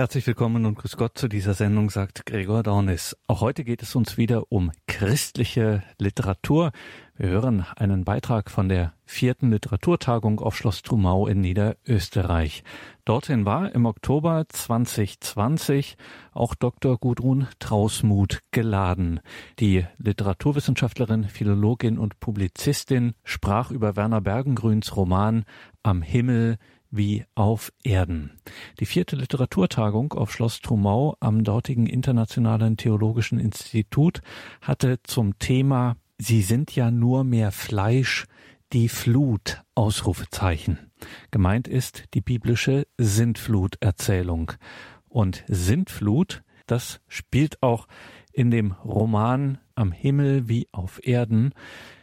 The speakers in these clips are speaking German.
Herzlich willkommen und grüß Gott zu dieser Sendung, sagt Gregor Dornis. Auch heute geht es uns wieder um christliche Literatur. Wir hören einen Beitrag von der vierten Literaturtagung auf Schloss Trumau in Niederösterreich. Dorthin war im Oktober 2020 auch Dr. Gudrun Trausmuth geladen. Die Literaturwissenschaftlerin, Philologin und Publizistin sprach über Werner Bergengrüns Roman Am Himmel wie auf Erden. Die vierte Literaturtagung auf Schloss Trumau am dortigen Internationalen Theologischen Institut hatte zum Thema Sie sind ja nur mehr Fleisch, die Flut Ausrufezeichen. Gemeint ist die biblische Sintflut-Erzählung. Und Sintflut, das spielt auch in dem Roman Am Himmel wie auf Erden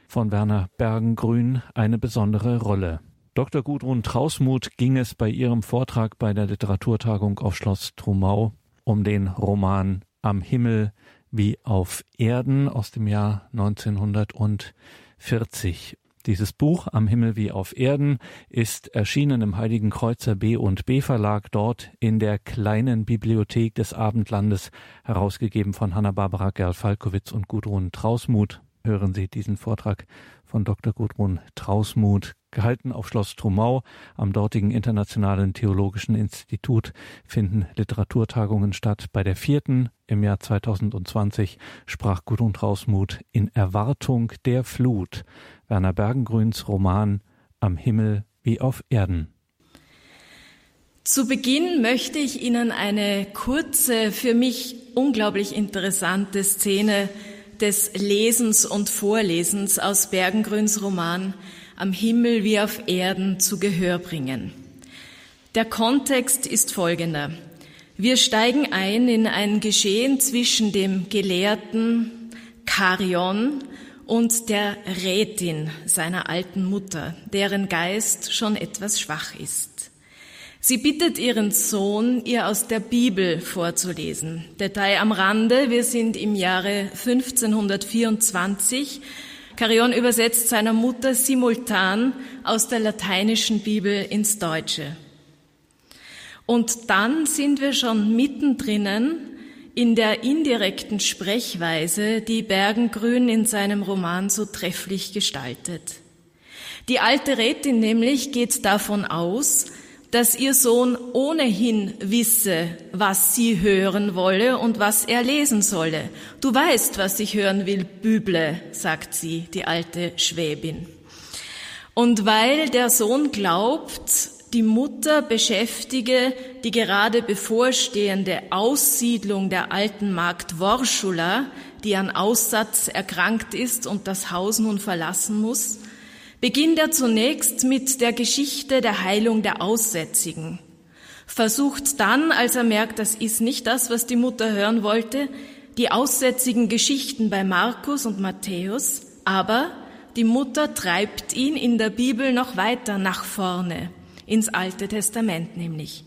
von Werner Bergengrün eine besondere Rolle. Dr. Gudrun Trausmuth ging es bei ihrem Vortrag bei der Literaturtagung auf Schloss Trumau um den Roman Am Himmel wie auf Erden aus dem Jahr 1940. Dieses Buch Am Himmel wie auf Erden ist erschienen im Heiligen Kreuzer B und B Verlag dort in der kleinen Bibliothek des Abendlandes herausgegeben von Hanna-Barbara Gerl-Falkowitz und Gudrun Trausmuth. Hören Sie diesen Vortrag von Dr. Gudrun Trausmuth gehalten auf Schloss Trumau. Am dortigen Internationalen Theologischen Institut finden Literaturtagungen statt. Bei der vierten im Jahr 2020 sprach Gudrun Trausmuth in Erwartung der Flut Werner Bergengrüns Roman Am Himmel wie auf Erden. Zu Beginn möchte ich Ihnen eine kurze, für mich unglaublich interessante Szene des Lesens und Vorlesens aus Bergengrüns Roman am Himmel wie auf Erden zu Gehör bringen. Der Kontext ist folgender. Wir steigen ein in ein Geschehen zwischen dem Gelehrten Karion und der Rätin seiner alten Mutter, deren Geist schon etwas schwach ist. Sie bittet ihren Sohn, ihr aus der Bibel vorzulesen. Detail am Rande, wir sind im Jahre 1524 Carion übersetzt seiner Mutter simultan aus der lateinischen Bibel ins Deutsche. Und dann sind wir schon mittendrin in der indirekten Sprechweise, die Bergengrün in seinem Roman so trefflich gestaltet. Die alte Rätin nämlich geht davon aus, dass ihr Sohn ohnehin wisse, was sie hören wolle und was er lesen solle. Du weißt, was ich hören will, Büble, sagt sie, die alte Schwäbin. Und weil der Sohn glaubt, die Mutter beschäftige die gerade bevorstehende Aussiedlung der alten Magd Worschula, die an Aussatz erkrankt ist und das Haus nun verlassen muss, beginnt er zunächst mit der Geschichte der Heilung der Aussätzigen, versucht dann, als er merkt, das ist nicht das, was die Mutter hören wollte, die aussätzigen Geschichten bei Markus und Matthäus, aber die Mutter treibt ihn in der Bibel noch weiter nach vorne, ins Alte Testament nämlich,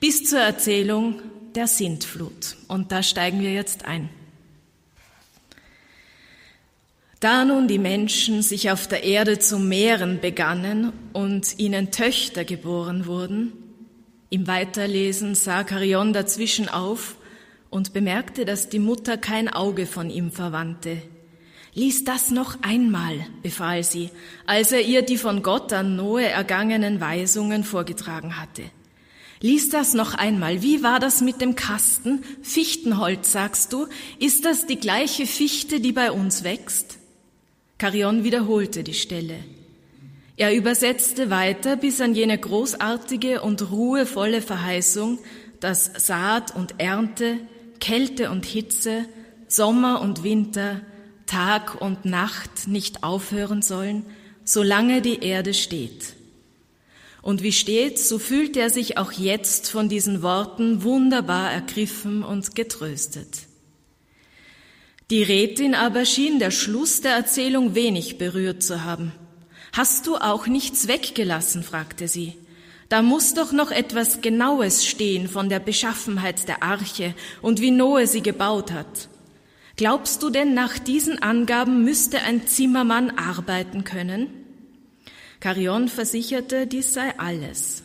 bis zur Erzählung der Sintflut. Und da steigen wir jetzt ein. Da nun die Menschen sich auf der Erde zu mehren begannen und ihnen Töchter geboren wurden, im Weiterlesen sah Karion dazwischen auf und bemerkte, dass die Mutter kein Auge von ihm verwandte. Lies das noch einmal, befahl sie, als er ihr die von Gott an Noe ergangenen Weisungen vorgetragen hatte. Lies das noch einmal. Wie war das mit dem Kasten? Fichtenholz, sagst du? Ist das die gleiche Fichte, die bei uns wächst? Carion wiederholte die Stelle. Er übersetzte weiter bis an jene großartige und ruhevolle Verheißung, dass Saat und Ernte, Kälte und Hitze, Sommer und Winter, Tag und Nacht nicht aufhören sollen, solange die Erde steht. Und wie steht, so fühlt er sich auch jetzt von diesen Worten wunderbar ergriffen und getröstet. Die Rätin aber schien der Schluss der Erzählung wenig berührt zu haben. Hast du auch nichts weggelassen? fragte sie. Da muss doch noch etwas Genaues stehen von der Beschaffenheit der Arche und wie Noe sie gebaut hat. Glaubst du denn, nach diesen Angaben müsste ein Zimmermann arbeiten können? Carion versicherte, dies sei alles.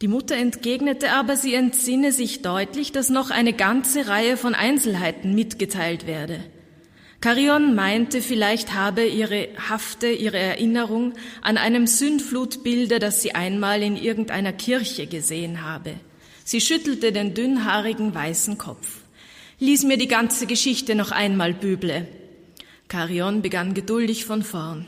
Die Mutter entgegnete aber, sie entsinne sich deutlich, dass noch eine ganze Reihe von Einzelheiten mitgeteilt werde. Carion meinte, vielleicht habe ihre Hafte ihre Erinnerung an einem Sündflutbilde, das sie einmal in irgendeiner Kirche gesehen habe. Sie schüttelte den dünnhaarigen weißen Kopf. Lies mir die ganze Geschichte noch einmal, Büble. Carion begann geduldig von vorn.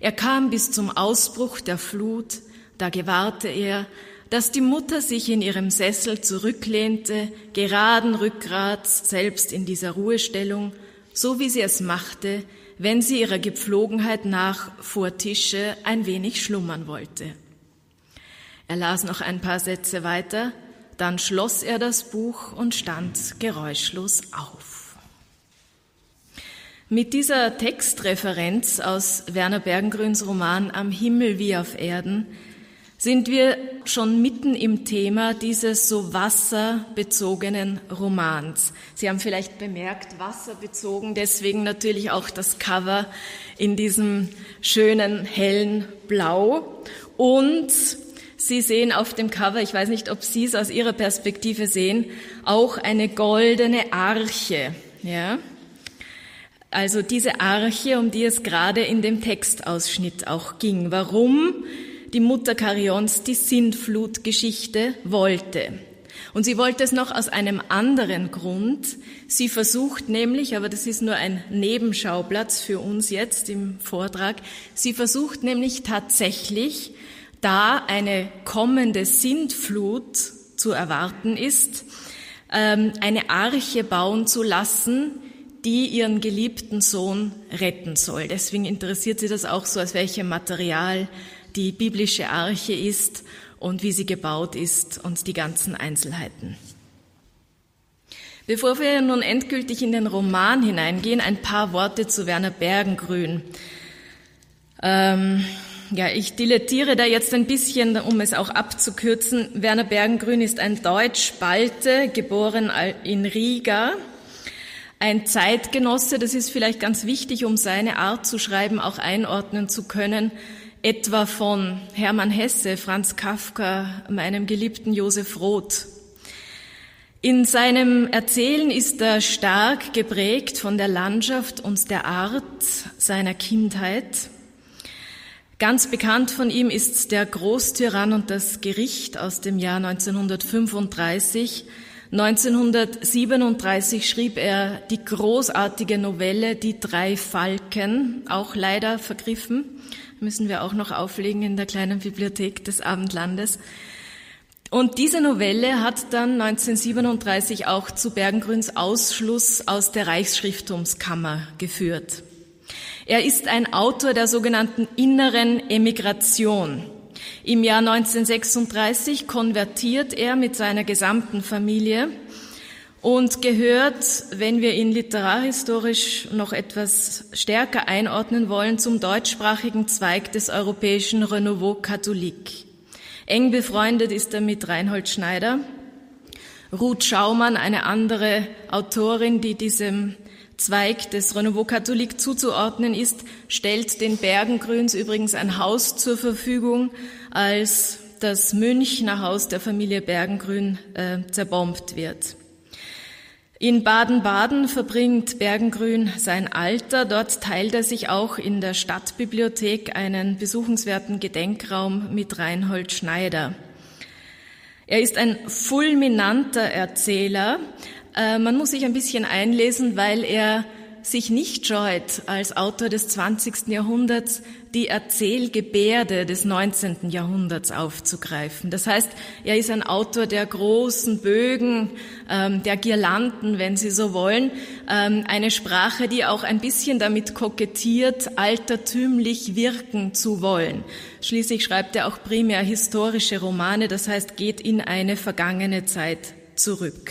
Er kam bis zum Ausbruch der Flut, da gewahrte er, dass die Mutter sich in ihrem Sessel zurücklehnte, geraden Rückgrats, selbst in dieser Ruhestellung, so wie sie es machte, wenn sie ihrer Gepflogenheit nach vor Tische ein wenig schlummern wollte. Er las noch ein paar Sätze weiter, dann schloss er das Buch und stand geräuschlos auf. Mit dieser Textreferenz aus Werner Bergengrüns Roman Am Himmel wie auf Erden sind wir schon mitten im Thema dieses so wasserbezogenen Romans. Sie haben vielleicht bemerkt, wasserbezogen, deswegen natürlich auch das Cover in diesem schönen hellen Blau. Und Sie sehen auf dem Cover, ich weiß nicht, ob Sie es aus Ihrer Perspektive sehen, auch eine goldene Arche. Ja? Also diese Arche, um die es gerade in dem Textausschnitt auch ging. Warum? Die Mutter Karions die Sintflutgeschichte wollte. Und sie wollte es noch aus einem anderen Grund. Sie versucht nämlich, aber das ist nur ein Nebenschauplatz für uns jetzt im Vortrag, sie versucht nämlich tatsächlich, da eine kommende Sintflut zu erwarten ist, ähm, eine Arche bauen zu lassen, die ihren geliebten Sohn retten soll. Deswegen interessiert sie das auch so, aus welchem Material die biblische Arche ist und wie sie gebaut ist und die ganzen Einzelheiten. Bevor wir nun endgültig in den Roman hineingehen, ein paar Worte zu Werner Bergengrün. Ähm, ja, ich dilettiere da jetzt ein bisschen, um es auch abzukürzen. Werner Bergengrün ist ein Deutsch-Balte, geboren in Riga. Ein Zeitgenosse, das ist vielleicht ganz wichtig, um seine Art zu schreiben auch einordnen zu können etwa von Hermann Hesse, Franz Kafka, meinem geliebten Josef Roth. In seinem Erzählen ist er stark geprägt von der Landschaft und der Art seiner Kindheit. Ganz bekannt von ihm ist der Großtyrann und das Gericht aus dem Jahr 1935. 1937 schrieb er die großartige Novelle Die drei Falken, auch leider vergriffen müssen wir auch noch auflegen in der kleinen Bibliothek des Abendlandes. Und diese Novelle hat dann 1937 auch zu Bergengrüns Ausschluss aus der Reichsschrifttumskammer geführt. Er ist ein Autor der sogenannten inneren Emigration. Im Jahr 1936 konvertiert er mit seiner gesamten Familie und gehört, wenn wir ihn literarhistorisch noch etwas stärker einordnen wollen, zum deutschsprachigen Zweig des europäischen Renouveau Catholique. Eng befreundet ist er mit Reinhold Schneider. Ruth Schaumann, eine andere Autorin, die diesem Zweig des Renouveau Catholique zuzuordnen ist, stellt den Bergengrüns übrigens ein Haus zur Verfügung, als das Münchner Haus der Familie Bergengrün äh, zerbombt wird. In Baden-Baden verbringt Bergengrün sein Alter. Dort teilt er sich auch in der Stadtbibliothek einen besuchenswerten Gedenkraum mit Reinhold Schneider. Er ist ein fulminanter Erzähler. Äh, man muss sich ein bisschen einlesen, weil er sich nicht scheut, als Autor des 20. Jahrhunderts die Erzählgebärde des 19. Jahrhunderts aufzugreifen. Das heißt, er ist ein Autor der großen Bögen, ähm, der Girlanden, wenn Sie so wollen, ähm, eine Sprache, die auch ein bisschen damit kokettiert, altertümlich wirken zu wollen. Schließlich schreibt er auch primär historische Romane, das heißt, geht in eine vergangene Zeit zurück.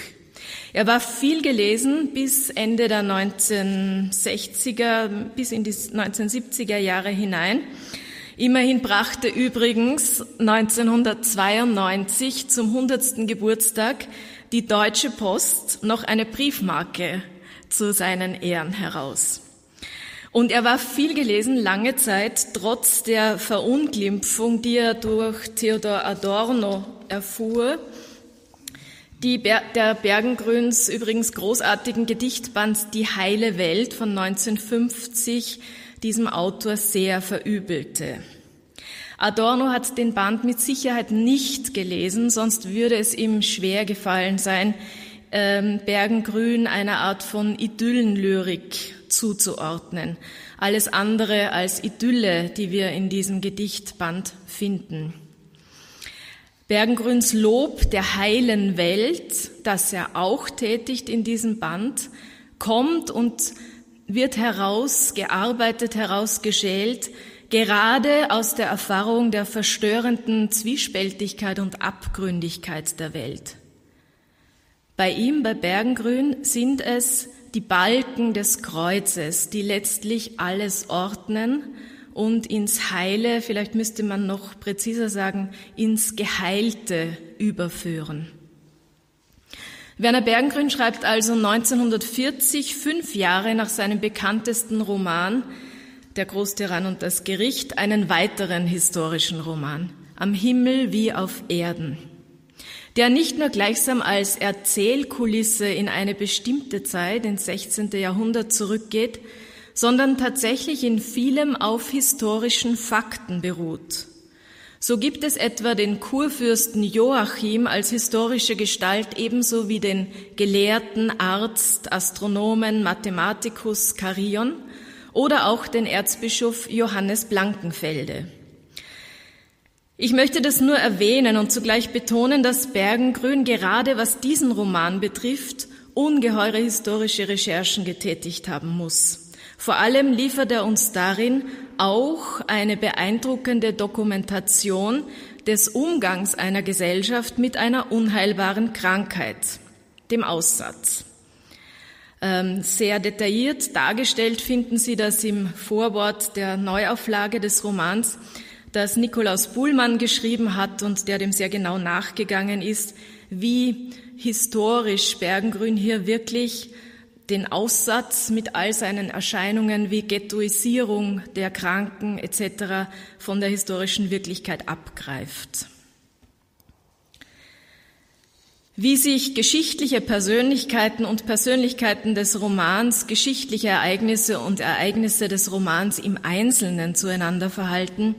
Er war viel gelesen bis Ende der 1960er, bis in die 1970er Jahre hinein. Immerhin brachte übrigens 1992 zum 100. Geburtstag die Deutsche Post noch eine Briefmarke zu seinen Ehren heraus. Und er war viel gelesen, lange Zeit, trotz der Verunglimpfung, die er durch Theodor Adorno erfuhr, die Ber der Bergengrüns übrigens großartigen Gedichtband Die heile Welt von 1950 diesem Autor sehr verübelte. Adorno hat den Band mit Sicherheit nicht gelesen, sonst würde es ihm schwer gefallen sein, ähm, Bergengrün einer Art von Idyllenlyrik zuzuordnen. Alles andere als Idylle, die wir in diesem Gedichtband finden. Bergengrüns Lob der heilen Welt, das er auch tätigt in diesem Band, kommt und wird herausgearbeitet, herausgeschält, gerade aus der Erfahrung der verstörenden Zwiespältigkeit und Abgründigkeit der Welt. Bei ihm, bei Bergengrün, sind es die Balken des Kreuzes, die letztlich alles ordnen und ins Heile, vielleicht müsste man noch präziser sagen, ins Geheilte überführen. Werner Bergengrün schreibt also 1940, fünf Jahre nach seinem bekanntesten Roman Der Großtyrann und das Gericht, einen weiteren historischen Roman, Am Himmel wie auf Erden der nicht nur gleichsam als Erzählkulisse in eine bestimmte Zeit, ins 16. Jahrhundert zurückgeht, sondern tatsächlich in vielem auf historischen Fakten beruht. So gibt es etwa den Kurfürsten Joachim als historische Gestalt ebenso wie den Gelehrten, Arzt, Astronomen, Mathematikus Carion oder auch den Erzbischof Johannes Blankenfelde. Ich möchte das nur erwähnen und zugleich betonen, dass Bergengrün gerade was diesen Roman betrifft, ungeheure historische Recherchen getätigt haben muss. Vor allem liefert er uns darin auch eine beeindruckende Dokumentation des Umgangs einer Gesellschaft mit einer unheilbaren Krankheit, dem Aussatz. Ähm, sehr detailliert dargestellt finden Sie das im Vorwort der Neuauflage des Romans, das Nikolaus Buhlmann geschrieben hat und der dem sehr genau nachgegangen ist, wie historisch Bergengrün hier wirklich den Aussatz mit all seinen Erscheinungen wie Ghettoisierung der Kranken etc. von der historischen Wirklichkeit abgreift. Wie sich geschichtliche Persönlichkeiten und Persönlichkeiten des Romans, geschichtliche Ereignisse und Ereignisse des Romans im Einzelnen zueinander verhalten,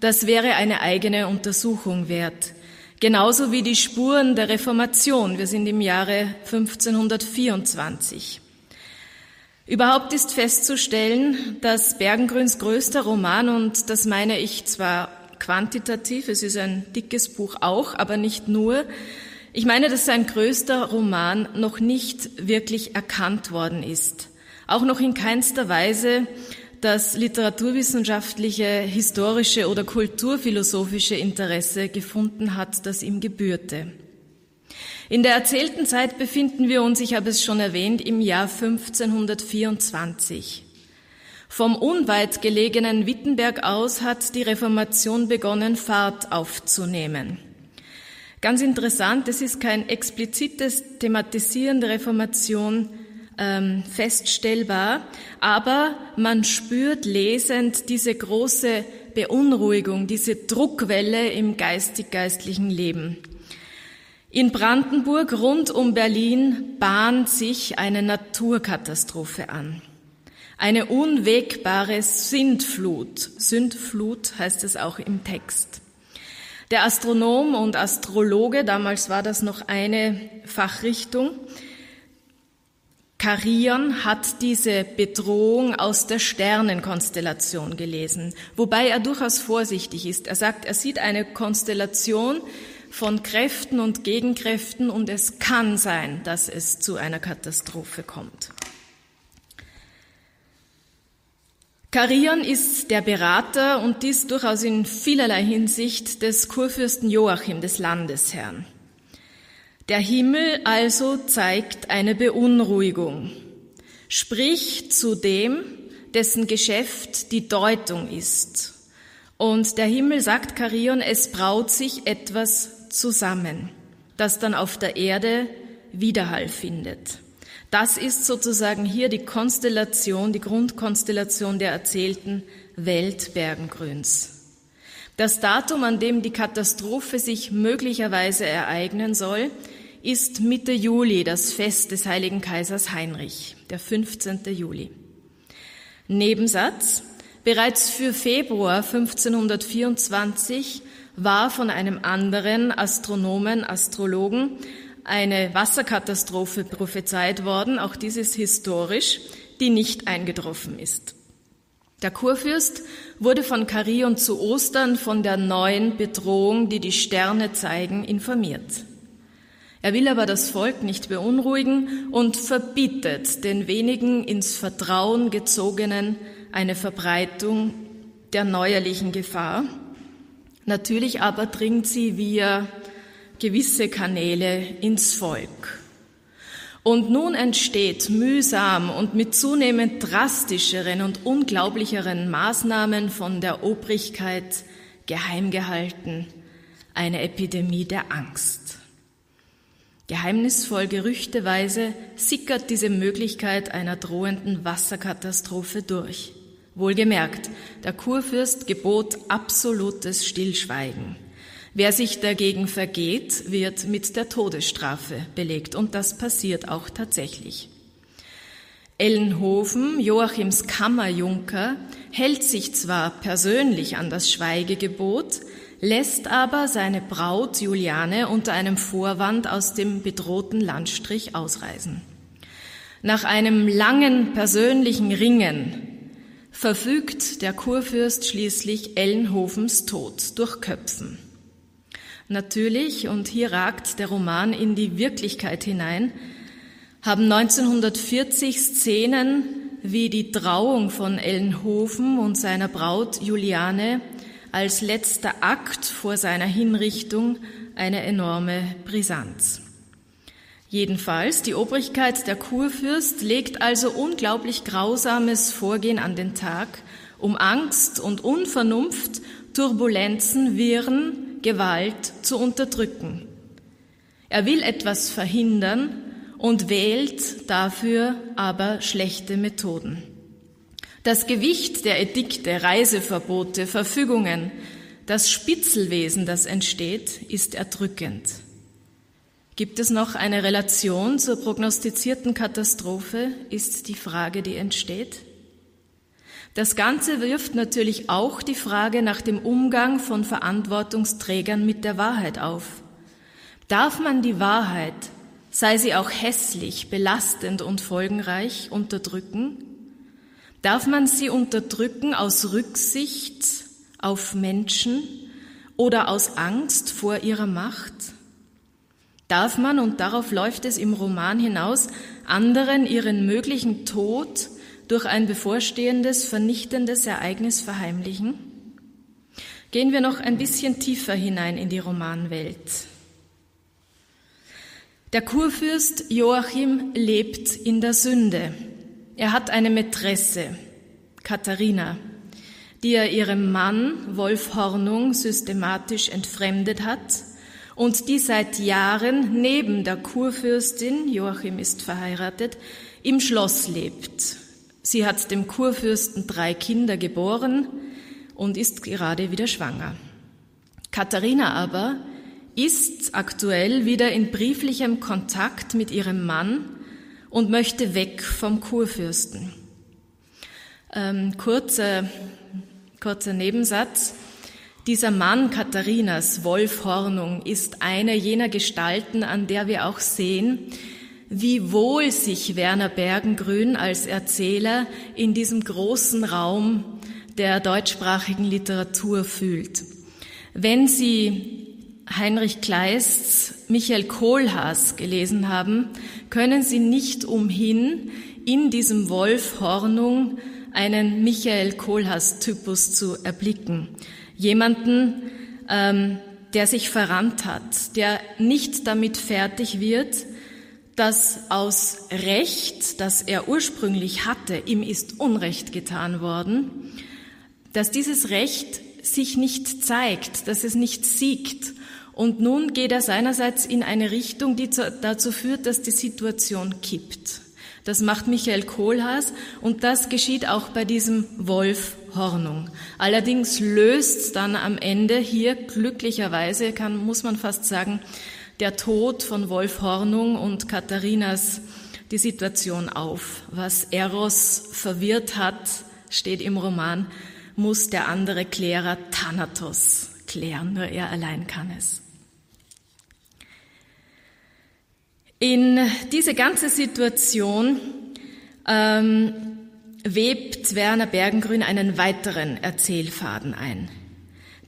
das wäre eine eigene Untersuchung wert. Genauso wie die Spuren der Reformation. Wir sind im Jahre 1524. Überhaupt ist festzustellen, dass Bergengrüns größter Roman, und das meine ich zwar quantitativ, es ist ein dickes Buch auch, aber nicht nur, ich meine, dass sein größter Roman noch nicht wirklich erkannt worden ist. Auch noch in keinster Weise das literaturwissenschaftliche, historische oder kulturphilosophische Interesse gefunden hat, das ihm gebührte. In der erzählten Zeit befinden wir uns, ich habe es schon erwähnt, im Jahr 1524. Vom unweit gelegenen Wittenberg aus hat die Reformation begonnen, Fahrt aufzunehmen. Ganz interessant, es ist kein explizites Thematisieren der Reformation ähm, feststellbar, aber man spürt lesend diese große Beunruhigung, diese Druckwelle im geistig-geistlichen Leben. In Brandenburg rund um Berlin bahnt sich eine Naturkatastrophe an. Eine unwegbare Sintflut. Sündflut heißt es auch im Text. Der Astronom und Astrologe, damals war das noch eine Fachrichtung, Karion hat diese Bedrohung aus der Sternenkonstellation gelesen, wobei er durchaus vorsichtig ist. Er sagt, er sieht eine Konstellation von Kräften und Gegenkräften und es kann sein, dass es zu einer Katastrophe kommt. Karion ist der Berater und dies durchaus in vielerlei Hinsicht des Kurfürsten Joachim, des Landesherrn. Der Himmel also zeigt eine Beunruhigung, sprich zu dem, dessen Geschäft die Deutung ist. Und der Himmel sagt Karion, es braut sich etwas zusammen, das dann auf der Erde Widerhall findet. Das ist sozusagen hier die Konstellation, die Grundkonstellation der erzählten Welt Bergengrüns. Das Datum, an dem die Katastrophe sich möglicherweise ereignen soll, ist Mitte Juli, das Fest des heiligen Kaisers Heinrich, der 15. Juli. Nebensatz. Bereits für Februar 1524 war von einem anderen Astronomen, Astrologen, eine Wasserkatastrophe prophezeit worden, auch dies ist historisch, die nicht eingetroffen ist. Der Kurfürst wurde von Karion zu Ostern von der neuen Bedrohung, die die Sterne zeigen, informiert. Er will aber das Volk nicht beunruhigen und verbietet den wenigen ins Vertrauen gezogenen eine Verbreitung der neuerlichen Gefahr. Natürlich aber dringt sie via gewisse Kanäle ins Volk. Und nun entsteht mühsam und mit zunehmend drastischeren und unglaublicheren Maßnahmen von der Obrigkeit geheim gehalten eine Epidemie der Angst. Geheimnisvoll gerüchteweise sickert diese Möglichkeit einer drohenden Wasserkatastrophe durch. Wohlgemerkt, der Kurfürst gebot absolutes Stillschweigen. Wer sich dagegen vergeht, wird mit der Todesstrafe belegt. Und das passiert auch tatsächlich. Ellenhofen, Joachims Kammerjunker, hält sich zwar persönlich an das Schweigegebot, lässt aber seine Braut Juliane unter einem Vorwand aus dem bedrohten Landstrich ausreisen. Nach einem langen persönlichen Ringen verfügt der Kurfürst schließlich Ellenhofens Tod durch Köpfen. Natürlich, und hier ragt der Roman in die Wirklichkeit hinein, haben 1940 Szenen wie die Trauung von Ellenhofen und seiner Braut Juliane als letzter Akt vor seiner Hinrichtung eine enorme Brisanz. Jedenfalls, die Obrigkeit der Kurfürst legt also unglaublich grausames Vorgehen an den Tag, um Angst und Unvernunft, Turbulenzen, Wirren, Gewalt zu unterdrücken. Er will etwas verhindern und wählt dafür aber schlechte Methoden. Das Gewicht der Edikte, Reiseverbote, Verfügungen, das Spitzelwesen, das entsteht, ist erdrückend. Gibt es noch eine Relation zur prognostizierten Katastrophe, ist die Frage, die entsteht. Das Ganze wirft natürlich auch die Frage nach dem Umgang von Verantwortungsträgern mit der Wahrheit auf. Darf man die Wahrheit, sei sie auch hässlich, belastend und folgenreich, unterdrücken? Darf man sie unterdrücken aus Rücksicht auf Menschen oder aus Angst vor ihrer Macht? Darf man, und darauf läuft es im Roman hinaus, anderen ihren möglichen Tod durch ein bevorstehendes, vernichtendes Ereignis verheimlichen? Gehen wir noch ein bisschen tiefer hinein in die Romanwelt. Der Kurfürst Joachim lebt in der Sünde. Er hat eine Mätresse, Katharina, die er ihrem Mann Wolf Hornung systematisch entfremdet hat und die seit Jahren neben der Kurfürstin, Joachim ist verheiratet, im Schloss lebt. Sie hat dem Kurfürsten drei Kinder geboren und ist gerade wieder schwanger. Katharina aber ist aktuell wieder in brieflichem Kontakt mit ihrem Mann und möchte weg vom Kurfürsten. Ähm, kurzer, kurzer Nebensatz. Dieser Mann Katharinas, Wolf Hornung, ist eine jener Gestalten, an der wir auch sehen, wie wohl sich Werner Bergengrün als Erzähler in diesem großen Raum der deutschsprachigen Literatur fühlt. Wenn Sie Heinrich Kleists Michael Kohlhaas gelesen haben, können Sie nicht umhin, in diesem Wolf Hornung einen Michael Kohlhaas-Typus zu erblicken. Jemanden, ähm, der sich verrannt hat, der nicht damit fertig wird, dass aus Recht, das er ursprünglich hatte, ihm ist Unrecht getan worden, dass dieses Recht sich nicht zeigt, dass es nicht siegt. Und nun geht er seinerseits in eine Richtung, die dazu führt, dass die Situation kippt. Das macht Michael Kohlhaas und das geschieht auch bei diesem Wolf Hornung. Allerdings löst dann am Ende hier glücklicherweise, kann, muss man fast sagen, der Tod von Wolf Hornung und Katharinas die Situation auf. Was Eros verwirrt hat, steht im Roman, muss der andere Klärer Thanatos klären, nur er allein kann es. In diese ganze Situation ähm, webt Werner Bergengrün einen weiteren Erzählfaden ein.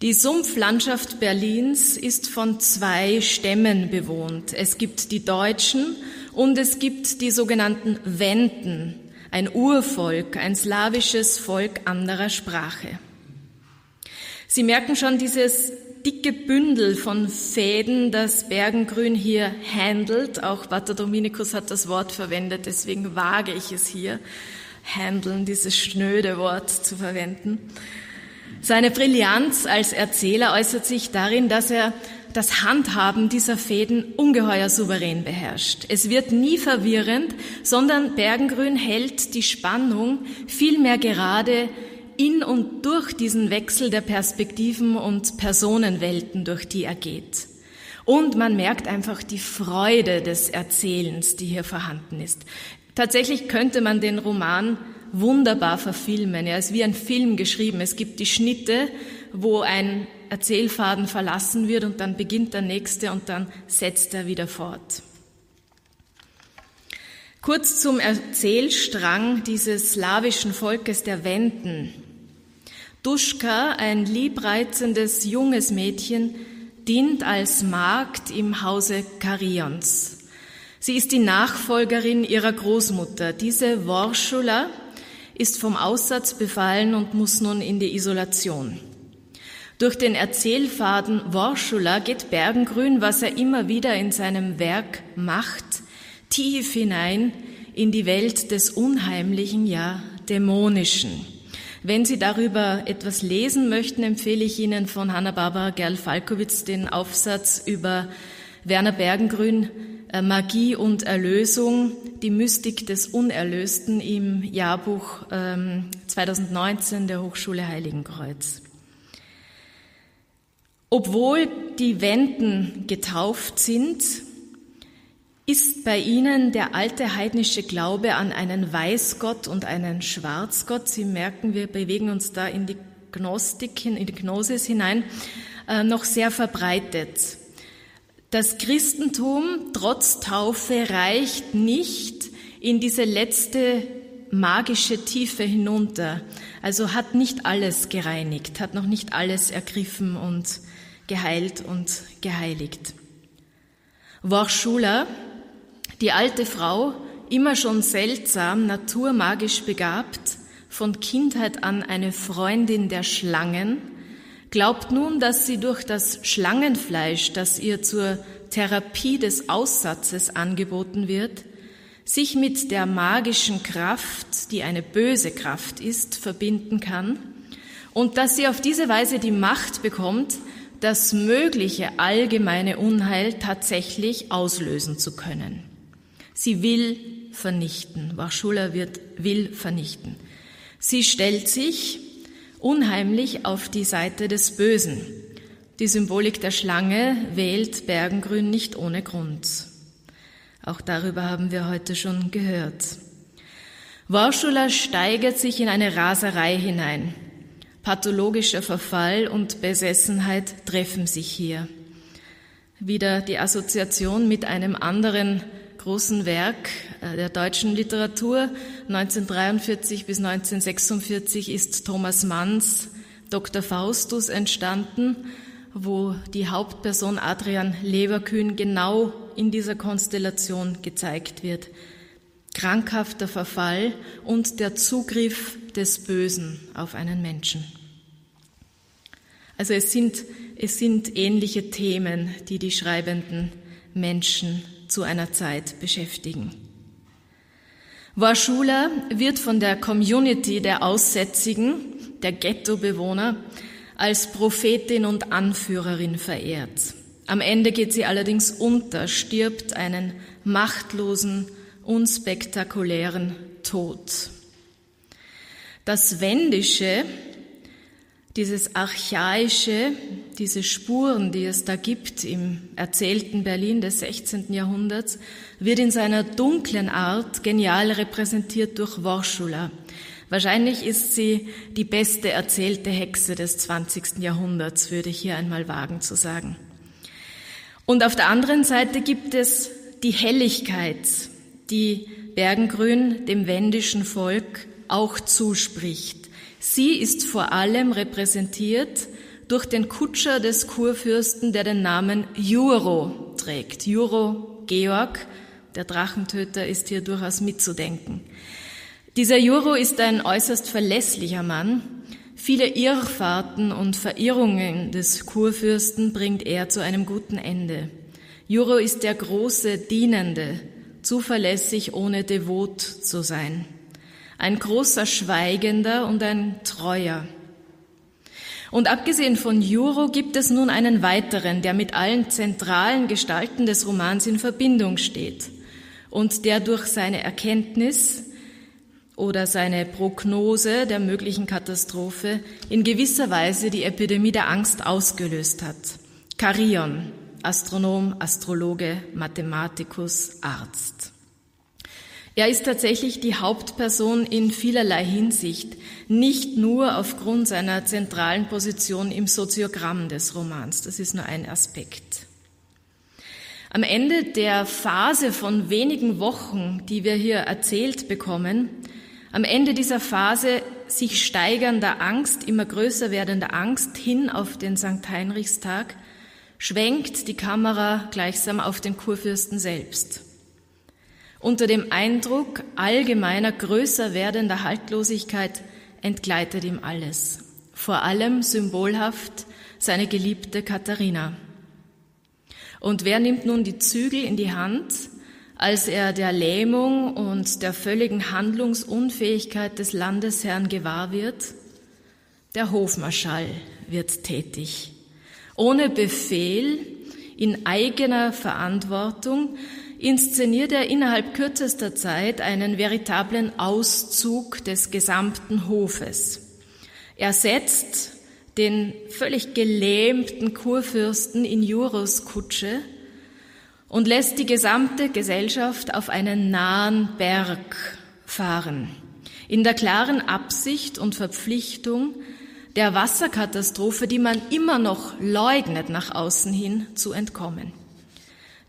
Die Sumpflandschaft Berlins ist von zwei Stämmen bewohnt. Es gibt die Deutschen und es gibt die sogenannten Wenden, ein Urvolk, ein slawisches Volk anderer Sprache. Sie merken schon dieses dicke Bündel von Fäden, das Bergengrün hier handelt. Auch Pater Dominikus hat das Wort verwendet, deswegen wage ich es hier, handeln, dieses schnöde Wort zu verwenden. Seine Brillanz als Erzähler äußert sich darin, dass er das Handhaben dieser Fäden ungeheuer souverän beherrscht. Es wird nie verwirrend, sondern Bergengrün hält die Spannung vielmehr gerade in und durch diesen Wechsel der Perspektiven und Personenwelten, durch die er geht. Und man merkt einfach die Freude des Erzählens, die hier vorhanden ist. Tatsächlich könnte man den Roman wunderbar verfilmen. Er ist wie ein Film geschrieben. Es gibt die Schnitte, wo ein Erzählfaden verlassen wird und dann beginnt der nächste und dann setzt er wieder fort. Kurz zum Erzählstrang dieses slawischen Volkes der Wenden. Duschka, ein liebreizendes junges Mädchen, dient als Magd im Hause Karions. Sie ist die Nachfolgerin ihrer Großmutter. Diese Worschula ist vom Aussatz befallen und muss nun in die Isolation. Durch den Erzählfaden Worschula geht Bergengrün, was er immer wieder in seinem Werk macht, tief hinein in die Welt des Unheimlichen, ja Dämonischen. Wenn Sie darüber etwas lesen möchten, empfehle ich Ihnen von Hanna-Barbara Gerl-Falkowitz den Aufsatz über Werner Bergengrün, Magie und Erlösung, die Mystik des Unerlösten im Jahrbuch 2019 ähm, der Hochschule Heiligenkreuz. Obwohl die Wenden getauft sind, ist bei ihnen der alte heidnische Glaube an einen Weißgott und einen Schwarzgott, Sie merken, wir bewegen uns da in die Gnostik, in die Gnosis hinein, äh, noch sehr verbreitet. Das Christentum trotz Taufe reicht nicht in diese letzte magische Tiefe hinunter. Also hat nicht alles gereinigt, hat noch nicht alles ergriffen und geheilt und geheiligt. Warschula, die alte Frau, immer schon seltsam, naturmagisch begabt, von Kindheit an eine Freundin der Schlangen, glaubt nun, dass sie durch das Schlangenfleisch, das ihr zur Therapie des Aussatzes angeboten wird, sich mit der magischen Kraft, die eine böse Kraft ist, verbinden kann und dass sie auf diese Weise die Macht bekommt, das mögliche allgemeine Unheil tatsächlich auslösen zu können. Sie will vernichten. Warschula wird, will vernichten. Sie stellt sich unheimlich auf die Seite des Bösen. Die Symbolik der Schlange wählt Bergengrün nicht ohne Grund. Auch darüber haben wir heute schon gehört. Warschula steigert sich in eine Raserei hinein. Pathologischer Verfall und Besessenheit treffen sich hier. Wieder die Assoziation mit einem anderen großen Werk der deutschen Literatur. 1943 bis 1946 ist Thomas Manns Dr. Faustus entstanden, wo die Hauptperson Adrian Leverkühn genau in dieser Konstellation gezeigt wird. Krankhafter Verfall und der Zugriff des Bösen auf einen Menschen. Also es sind, es sind ähnliche Themen, die die schreibenden Menschen zu einer Zeit beschäftigen. Warschula wird von der Community der Aussätzigen, der Ghettobewohner, als Prophetin und Anführerin verehrt. Am Ende geht sie allerdings unter, stirbt einen machtlosen, unspektakulären Tod. Das Wendische, dieses Archaische, diese Spuren, die es da gibt im erzählten Berlin des 16. Jahrhunderts, wird in seiner dunklen Art genial repräsentiert durch Worschula. Wahrscheinlich ist sie die beste erzählte Hexe des 20. Jahrhunderts, würde ich hier einmal wagen zu sagen. Und auf der anderen Seite gibt es die Helligkeit, die Bergengrün dem wendischen Volk auch zuspricht. Sie ist vor allem repräsentiert durch den Kutscher des Kurfürsten, der den Namen Juro trägt. Juro Georg, der Drachentöter, ist hier durchaus mitzudenken. Dieser Juro ist ein äußerst verlässlicher Mann. Viele Irrfahrten und Verirrungen des Kurfürsten bringt er zu einem guten Ende. Juro ist der große Dienende, zuverlässig ohne devot zu sein. Ein großer Schweigender und ein Treuer. Und abgesehen von Juro gibt es nun einen weiteren, der mit allen zentralen Gestalten des Romans in Verbindung steht und der durch seine Erkenntnis oder seine Prognose der möglichen Katastrophe in gewisser Weise die Epidemie der Angst ausgelöst hat. Carion, Astronom, Astrologe, Mathematikus, Arzt. Er ist tatsächlich die Hauptperson in vielerlei Hinsicht, nicht nur aufgrund seiner zentralen Position im Soziogramm des Romans. Das ist nur ein Aspekt. Am Ende der Phase von wenigen Wochen, die wir hier erzählt bekommen, am Ende dieser Phase sich steigernder Angst, immer größer werdender Angst hin auf den St. Heinrichstag, schwenkt die Kamera gleichsam auf den Kurfürsten selbst. Unter dem Eindruck allgemeiner, größer werdender Haltlosigkeit entgleitet ihm alles. Vor allem symbolhaft seine geliebte Katharina. Und wer nimmt nun die Zügel in die Hand, als er der Lähmung und der völligen Handlungsunfähigkeit des Landesherrn gewahr wird? Der Hofmarschall wird tätig. Ohne Befehl, in eigener Verantwortung inszeniert er innerhalb kürzester Zeit einen veritablen Auszug des gesamten Hofes. Er setzt den völlig gelähmten Kurfürsten in Juros Kutsche und lässt die gesamte Gesellschaft auf einen nahen Berg fahren, in der klaren Absicht und Verpflichtung, der Wasserkatastrophe, die man immer noch leugnet, nach außen hin zu entkommen.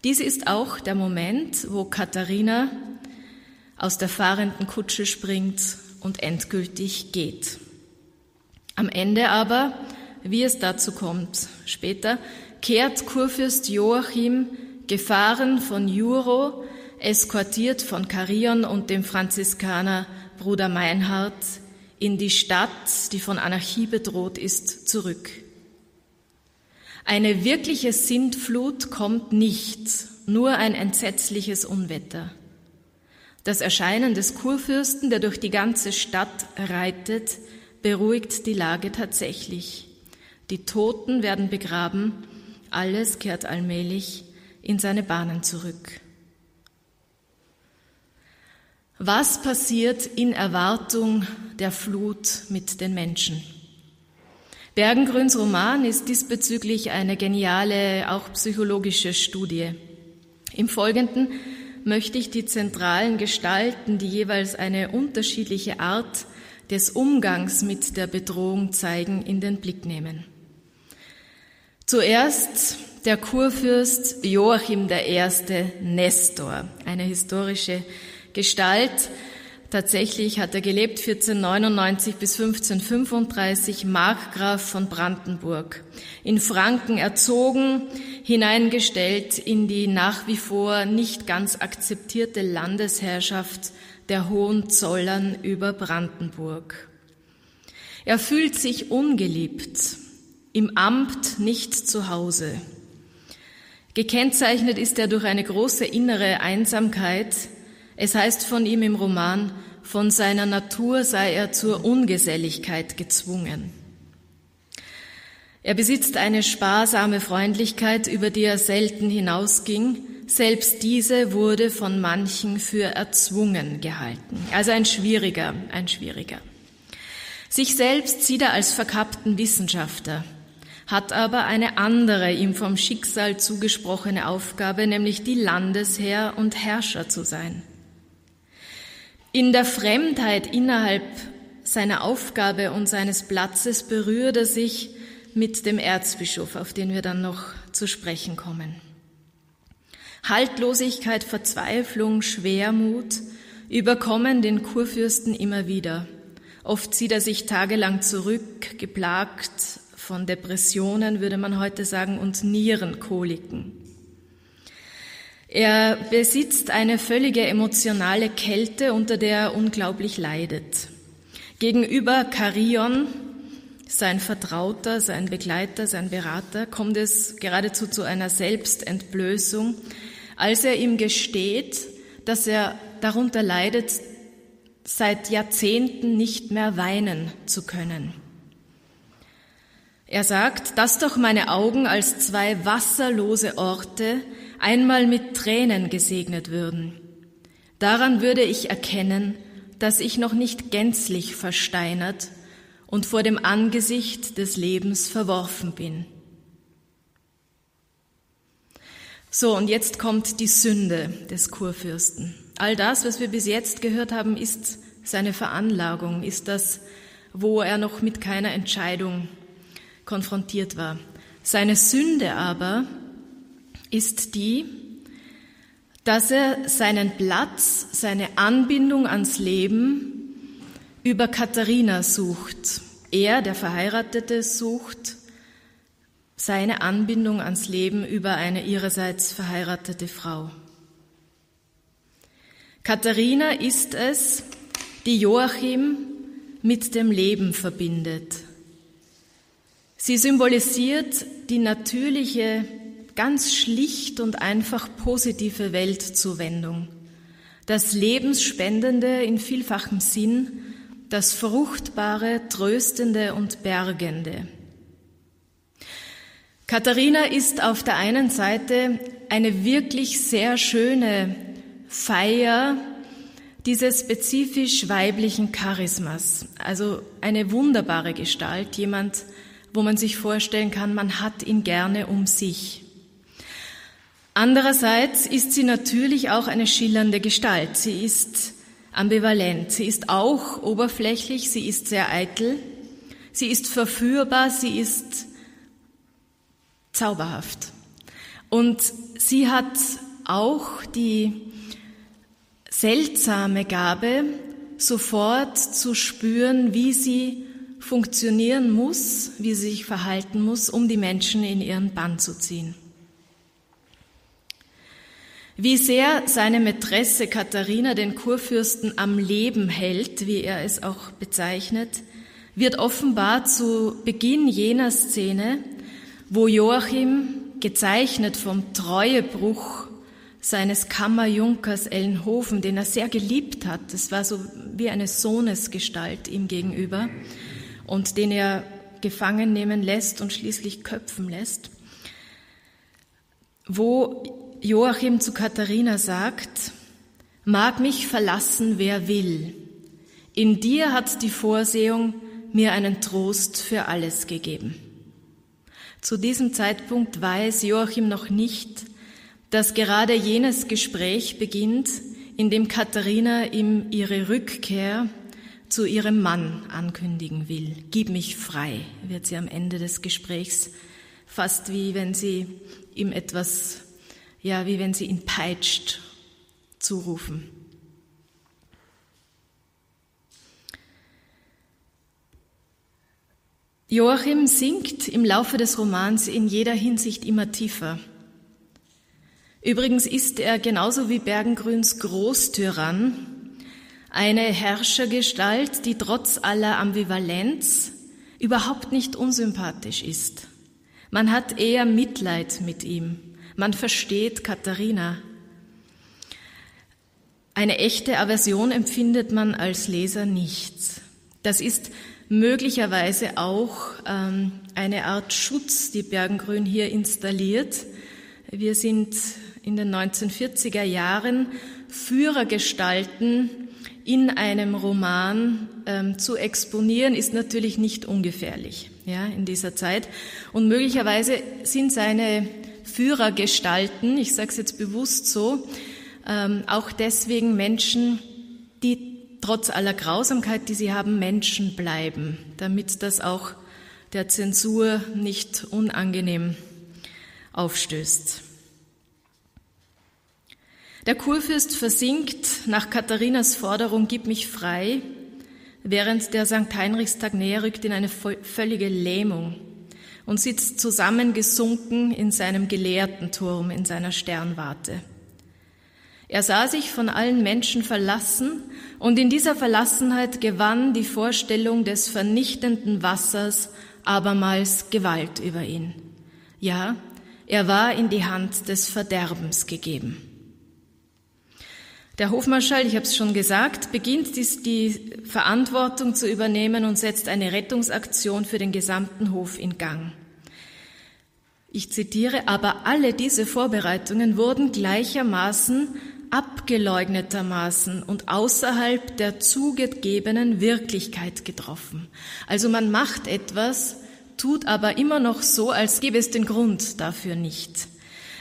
Dies ist auch der Moment, wo Katharina aus der fahrenden Kutsche springt und endgültig geht. Am Ende aber, wie es dazu kommt später, kehrt Kurfürst Joachim, gefahren von Juro, eskortiert von Carion und dem Franziskaner Bruder Meinhard, in die Stadt, die von Anarchie bedroht ist, zurück. Eine wirkliche Sintflut kommt nicht, nur ein entsetzliches Unwetter. Das Erscheinen des Kurfürsten, der durch die ganze Stadt reitet, beruhigt die Lage tatsächlich. Die Toten werden begraben, alles kehrt allmählich in seine Bahnen zurück. Was passiert in Erwartung der Flut mit den Menschen? Bergengrüns Roman ist diesbezüglich eine geniale, auch psychologische Studie. Im Folgenden möchte ich die zentralen Gestalten, die jeweils eine unterschiedliche Art des Umgangs mit der Bedrohung zeigen, in den Blick nehmen. Zuerst der Kurfürst Joachim I. Nestor, eine historische Gestalt, Tatsächlich hat er gelebt 1499 bis 1535, Markgraf von Brandenburg. In Franken erzogen, hineingestellt in die nach wie vor nicht ganz akzeptierte Landesherrschaft der Hohenzollern über Brandenburg. Er fühlt sich ungeliebt, im Amt nicht zu Hause. Gekennzeichnet ist er durch eine große innere Einsamkeit, es heißt von ihm im Roman, von seiner Natur sei er zur Ungeselligkeit gezwungen. Er besitzt eine sparsame Freundlichkeit, über die er selten hinausging, selbst diese wurde von manchen für erzwungen gehalten. Also ein schwieriger, ein schwieriger. Sich selbst sieht er als verkappten Wissenschaftler, hat aber eine andere ihm vom Schicksal zugesprochene Aufgabe, nämlich die Landesherr und Herrscher zu sein. In der Fremdheit innerhalb seiner Aufgabe und seines Platzes berührt er sich mit dem Erzbischof, auf den wir dann noch zu sprechen kommen. Haltlosigkeit, Verzweiflung, Schwermut überkommen den Kurfürsten immer wieder. Oft zieht er sich tagelang zurück, geplagt von Depressionen, würde man heute sagen, und Nierenkoliken. Er besitzt eine völlige emotionale Kälte, unter der er unglaublich leidet. Gegenüber Carion, sein Vertrauter, sein Begleiter, sein Berater, kommt es geradezu zu einer Selbstentblößung, als er ihm gesteht, dass er darunter leidet, seit Jahrzehnten nicht mehr weinen zu können. Er sagt, dass doch meine Augen als zwei wasserlose Orte einmal mit Tränen gesegnet würden. Daran würde ich erkennen, dass ich noch nicht gänzlich versteinert und vor dem Angesicht des Lebens verworfen bin. So, und jetzt kommt die Sünde des Kurfürsten. All das, was wir bis jetzt gehört haben, ist seine Veranlagung, ist das, wo er noch mit keiner Entscheidung konfrontiert war. Seine Sünde aber ist die, dass er seinen Platz, seine Anbindung ans Leben über Katharina sucht. Er, der Verheiratete, sucht seine Anbindung ans Leben über eine ihrerseits verheiratete Frau. Katharina ist es, die Joachim mit dem Leben verbindet. Sie symbolisiert die natürliche, ganz schlicht und einfach positive Weltzuwendung, das Lebensspendende in vielfachem Sinn, das Fruchtbare, Tröstende und Bergende. Katharina ist auf der einen Seite eine wirklich sehr schöne Feier dieses spezifisch weiblichen Charismas, also eine wunderbare Gestalt, jemand, wo man sich vorstellen kann, man hat ihn gerne um sich. Andererseits ist sie natürlich auch eine schillernde Gestalt. Sie ist ambivalent. Sie ist auch oberflächlich, sie ist sehr eitel, sie ist verführbar, sie ist zauberhaft. Und sie hat auch die seltsame Gabe, sofort zu spüren, wie sie funktionieren muss, wie sie sich verhalten muss, um die Menschen in ihren Bann zu ziehen. Wie sehr seine Mätresse Katharina den Kurfürsten am Leben hält, wie er es auch bezeichnet, wird offenbar zu Beginn jener Szene, wo Joachim, gezeichnet vom Treuebruch seines Kammerjunkers Ellenhofen, den er sehr geliebt hat, das war so wie eine Sohnesgestalt ihm gegenüber, und den er gefangen nehmen lässt und schließlich köpfen lässt, wo Joachim zu Katharina sagt, mag mich verlassen, wer will. In dir hat die Vorsehung mir einen Trost für alles gegeben. Zu diesem Zeitpunkt weiß Joachim noch nicht, dass gerade jenes Gespräch beginnt, in dem Katharina ihm ihre Rückkehr zu ihrem Mann ankündigen will. Gib mich frei, wird sie am Ende des Gesprächs, fast wie wenn sie ihm etwas, ja, wie wenn sie ihn peitscht, zurufen. Joachim sinkt im Laufe des Romans in jeder Hinsicht immer tiefer. Übrigens ist er genauso wie Bergengrüns Großtyrann eine Herrschergestalt, die trotz aller Ambivalenz überhaupt nicht unsympathisch ist. Man hat eher Mitleid mit ihm. Man versteht Katharina. Eine echte Aversion empfindet man als Leser nicht. Das ist möglicherweise auch ähm, eine Art Schutz, die Bergengrün hier installiert. Wir sind in den 1940er Jahren Führergestalten in einem Roman ähm, zu exponieren, ist natürlich nicht ungefährlich ja, in dieser Zeit. Und möglicherweise sind seine Führergestalten, ich sage es jetzt bewusst so, ähm, auch deswegen Menschen, die trotz aller Grausamkeit, die sie haben, Menschen bleiben, damit das auch der Zensur nicht unangenehm aufstößt. Der Kurfürst versinkt nach Katharinas Forderung, gib mich frei, während der St. Heinrichstag näher rückt in eine völlige Lähmung und sitzt zusammengesunken in seinem Gelehrtenturm, in seiner Sternwarte. Er sah sich von allen Menschen verlassen und in dieser Verlassenheit gewann die Vorstellung des vernichtenden Wassers abermals Gewalt über ihn. Ja, er war in die Hand des Verderbens gegeben. Der Hofmarschall, ich habe es schon gesagt, beginnt dies, die Verantwortung zu übernehmen und setzt eine Rettungsaktion für den gesamten Hof in Gang. Ich zitiere, aber alle diese Vorbereitungen wurden gleichermaßen abgeleugnetermaßen und außerhalb der zugegebenen Wirklichkeit getroffen. Also man macht etwas, tut aber immer noch so, als gäbe es den Grund dafür nicht.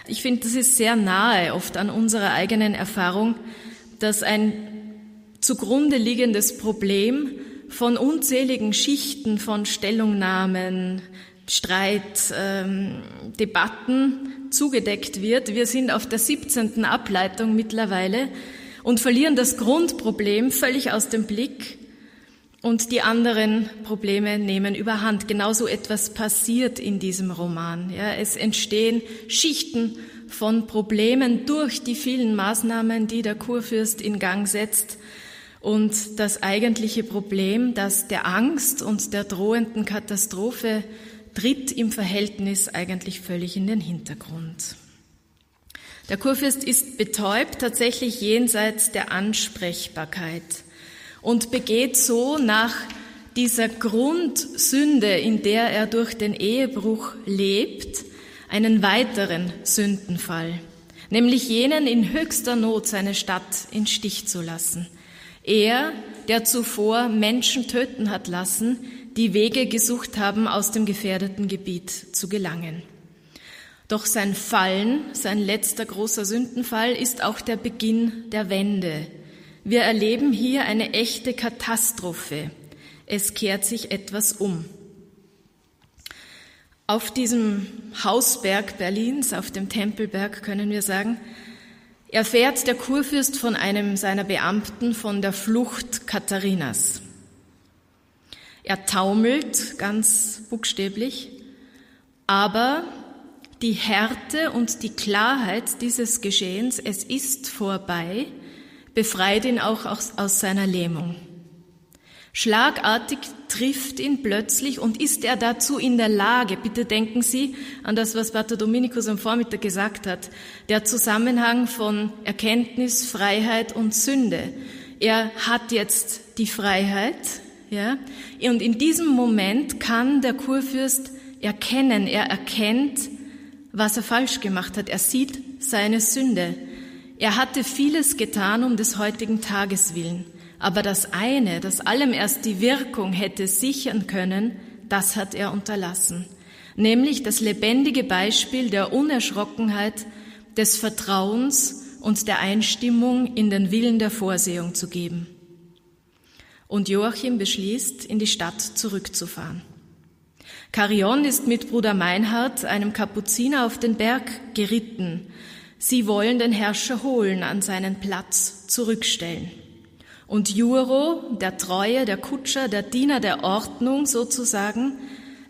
Ich finde, das ist sehr nahe oft an unserer eigenen Erfahrung, dass ein zugrunde liegendes Problem von unzähligen Schichten von Stellungnahmen, Streit, ähm, Debatten zugedeckt wird. Wir sind auf der 17. Ableitung mittlerweile und verlieren das Grundproblem völlig aus dem Blick und die anderen Probleme nehmen überhand. Genauso etwas passiert in diesem Roman. Ja, es entstehen Schichten von Problemen durch die vielen Maßnahmen, die der Kurfürst in Gang setzt. Und das eigentliche Problem, das der Angst und der drohenden Katastrophe tritt im Verhältnis eigentlich völlig in den Hintergrund. Der Kurfürst ist betäubt, tatsächlich jenseits der Ansprechbarkeit und begeht so nach dieser Grundsünde, in der er durch den Ehebruch lebt, einen weiteren Sündenfall, nämlich jenen in höchster Not seine Stadt in Stich zu lassen. Er, der zuvor Menschen töten hat lassen, die Wege gesucht haben, aus dem gefährdeten Gebiet zu gelangen. Doch sein Fallen, sein letzter großer Sündenfall, ist auch der Beginn der Wende, wir erleben hier eine echte Katastrophe. Es kehrt sich etwas um. Auf diesem Hausberg Berlins, auf dem Tempelberg können wir sagen, erfährt der Kurfürst von einem seiner Beamten von der Flucht Katharinas. Er taumelt ganz buchstäblich, aber die Härte und die Klarheit dieses Geschehens, es ist vorbei, befreit ihn auch aus, aus seiner Lähmung. Schlagartig trifft ihn plötzlich und ist er dazu in der Lage, bitte denken Sie an das, was Pater Dominikus am Vormittag gesagt hat, der Zusammenhang von Erkenntnis, Freiheit und Sünde. Er hat jetzt die Freiheit, ja, und in diesem Moment kann der Kurfürst erkennen, er erkennt, was er falsch gemacht hat, er sieht seine Sünde. Er hatte vieles getan um des heutigen Tages willen, aber das eine, das allem erst die Wirkung hätte sichern können, das hat er unterlassen, nämlich das lebendige Beispiel der Unerschrockenheit, des Vertrauens und der Einstimmung in den Willen der Vorsehung zu geben. Und Joachim beschließt, in die Stadt zurückzufahren. Carion ist mit Bruder Meinhard, einem Kapuziner, auf den Berg geritten, Sie wollen den Herrscher holen, an seinen Platz zurückstellen. Und Juro, der Treue, der Kutscher, der Diener der Ordnung sozusagen,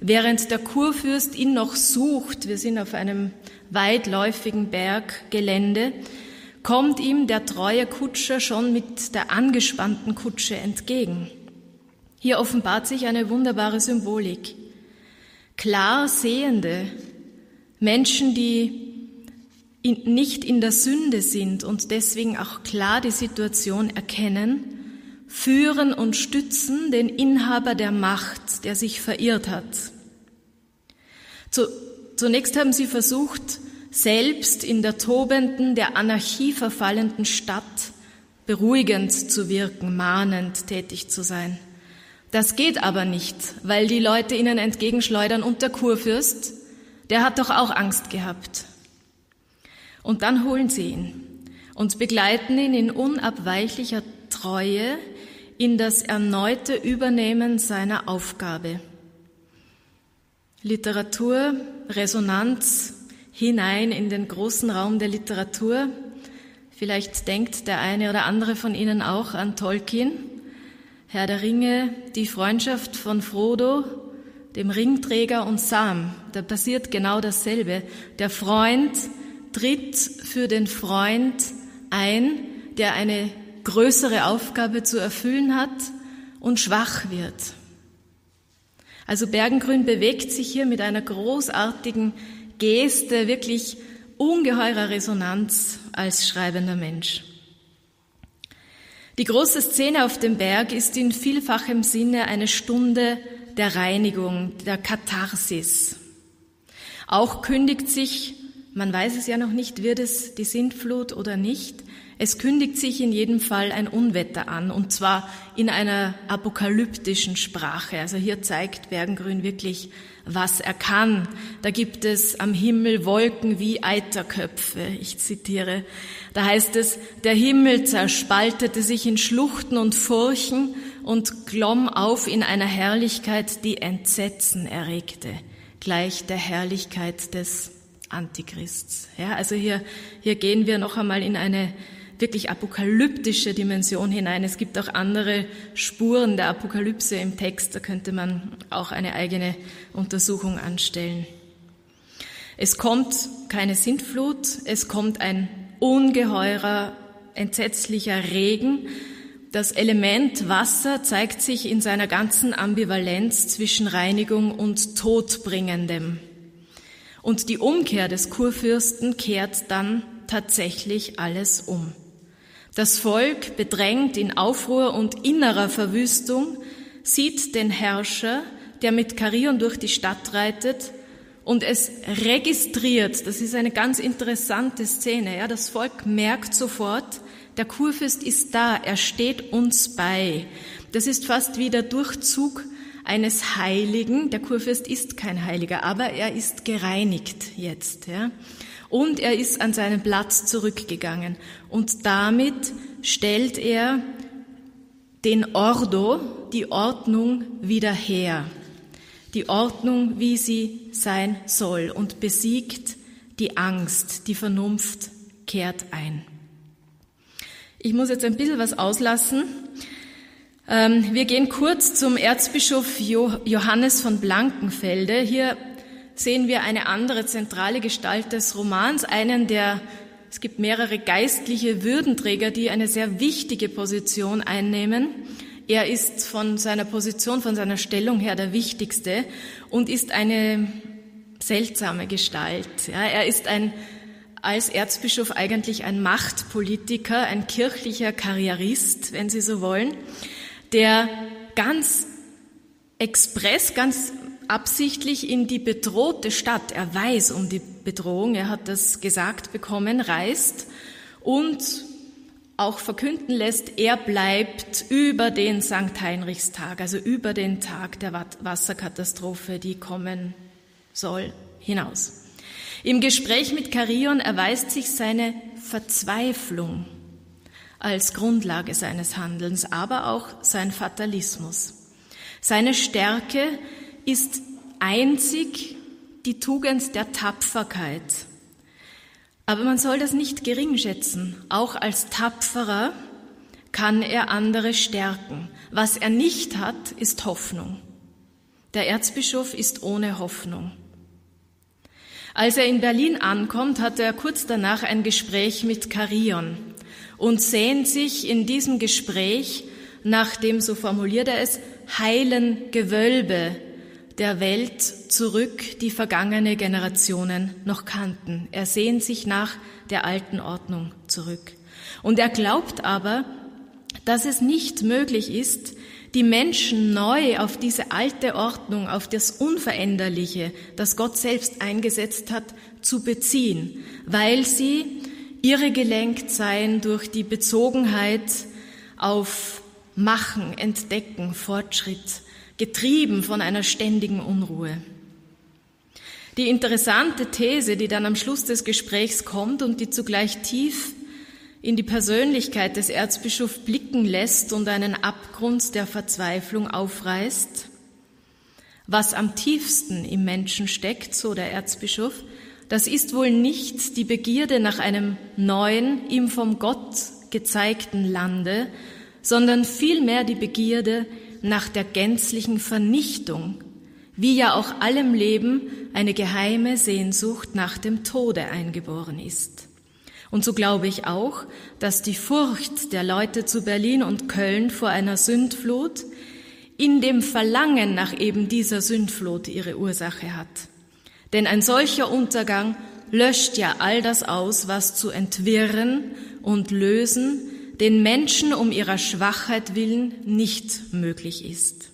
während der Kurfürst ihn noch sucht, wir sind auf einem weitläufigen Berggelände, kommt ihm der treue Kutscher schon mit der angespannten Kutsche entgegen. Hier offenbart sich eine wunderbare Symbolik. Klar sehende Menschen, die in, nicht in der Sünde sind und deswegen auch klar die Situation erkennen, führen und stützen den Inhaber der Macht, der sich verirrt hat. Zu, zunächst haben sie versucht, selbst in der tobenden, der Anarchie verfallenden Stadt beruhigend zu wirken, mahnend tätig zu sein. Das geht aber nicht, weil die Leute ihnen entgegenschleudern und der Kurfürst, der hat doch auch Angst gehabt. Und dann holen sie ihn und begleiten ihn in unabweichlicher Treue in das erneute Übernehmen seiner Aufgabe. Literatur, Resonanz hinein in den großen Raum der Literatur. Vielleicht denkt der eine oder andere von Ihnen auch an Tolkien, Herr der Ringe, die Freundschaft von Frodo, dem Ringträger und Sam. Da passiert genau dasselbe. Der Freund tritt für den Freund ein, der eine größere Aufgabe zu erfüllen hat und schwach wird. Also Bergengrün bewegt sich hier mit einer großartigen Geste, wirklich ungeheurer Resonanz als schreibender Mensch. Die große Szene auf dem Berg ist in vielfachem Sinne eine Stunde der Reinigung, der Katharsis. Auch kündigt sich, man weiß es ja noch nicht, wird es die Sintflut oder nicht, es kündigt sich in jedem Fall ein Unwetter an, und zwar in einer apokalyptischen Sprache. Also hier zeigt Bergengrün wirklich, was er kann. Da gibt es am Himmel Wolken wie Eiterköpfe. Ich zitiere. Da heißt es, der Himmel zerspaltete sich in Schluchten und Furchen und glomm auf in einer Herrlichkeit, die Entsetzen erregte, gleich der Herrlichkeit des Antichrists. Ja, also hier, hier gehen wir noch einmal in eine wirklich apokalyptische Dimension hinein. Es gibt auch andere Spuren der Apokalypse im Text, da könnte man auch eine eigene Untersuchung anstellen. Es kommt keine Sintflut, es kommt ein ungeheurer, entsetzlicher Regen. Das Element Wasser zeigt sich in seiner ganzen Ambivalenz zwischen Reinigung und Todbringendem. Und die Umkehr des Kurfürsten kehrt dann tatsächlich alles um. Das Volk, bedrängt in Aufruhr und innerer Verwüstung, sieht den Herrscher, der mit Karion durch die Stadt reitet und es registriert. Das ist eine ganz interessante Szene. Ja, das Volk merkt sofort, der Kurfürst ist da, er steht uns bei. Das ist fast wie der Durchzug eines Heiligen. Der Kurfürst ist kein Heiliger, aber er ist gereinigt jetzt. Ja und er ist an seinen Platz zurückgegangen. Und damit stellt er den Ordo, die Ordnung wieder her. Die Ordnung, wie sie sein soll und besiegt die Angst, die Vernunft kehrt ein. Ich muss jetzt ein bisschen was auslassen. Ähm, wir gehen kurz zum Erzbischof Johannes von Blankenfelde. Hier sehen wir eine andere zentrale Gestalt des Romans, einen der es gibt mehrere geistliche Würdenträger, die eine sehr wichtige Position einnehmen. Er ist von seiner Position, von seiner Stellung her der wichtigste und ist eine seltsame Gestalt. Ja, er ist ein, als Erzbischof eigentlich ein Machtpolitiker, ein kirchlicher Karrierist, wenn Sie so wollen, der ganz express, ganz absichtlich in die bedrohte Stadt, er weiß um die Bedrohung, er hat das gesagt bekommen, reist und auch verkünden lässt, er bleibt über den St. Heinrichstag, also über den Tag der Wasserkatastrophe, die kommen soll, hinaus. Im Gespräch mit Carion erweist sich seine Verzweiflung als Grundlage seines Handelns, aber auch sein Fatalismus. Seine Stärke ist einzig die Tugend der Tapferkeit. Aber man soll das nicht gering schätzen. Auch als Tapferer kann er andere stärken. Was er nicht hat, ist Hoffnung. Der Erzbischof ist ohne Hoffnung. Als er in Berlin ankommt, hat er kurz danach ein Gespräch mit Carion und sehnt sich in diesem Gespräch nach dem, so formuliert er es, heilen Gewölbe der Welt zurück, die vergangene Generationen noch kannten. Er sehnt sich nach der alten Ordnung zurück. Und er glaubt aber, dass es nicht möglich ist, die Menschen neu auf diese alte Ordnung, auf das Unveränderliche, das Gott selbst eingesetzt hat, zu beziehen, weil sie irre gelenkt seien durch die Bezogenheit auf Machen, Entdecken, Fortschritt, getrieben von einer ständigen Unruhe. Die interessante These, die dann am Schluss des Gesprächs kommt und die zugleich tief in die Persönlichkeit des Erzbischofs blicken lässt und einen Abgrund der Verzweiflung aufreißt. Was am tiefsten im Menschen steckt, so der Erzbischof, das ist wohl nicht die Begierde nach einem neuen, ihm vom Gott gezeigten Lande, sondern vielmehr die Begierde nach der gänzlichen Vernichtung, wie ja auch allem Leben eine geheime Sehnsucht nach dem Tode eingeboren ist. Und so glaube ich auch, dass die Furcht der Leute zu Berlin und Köln vor einer Sündflut in dem Verlangen nach eben dieser Sündflut ihre Ursache hat. Denn ein solcher Untergang löscht ja all das aus, was zu entwirren und lösen den Menschen um ihrer Schwachheit willen nicht möglich ist.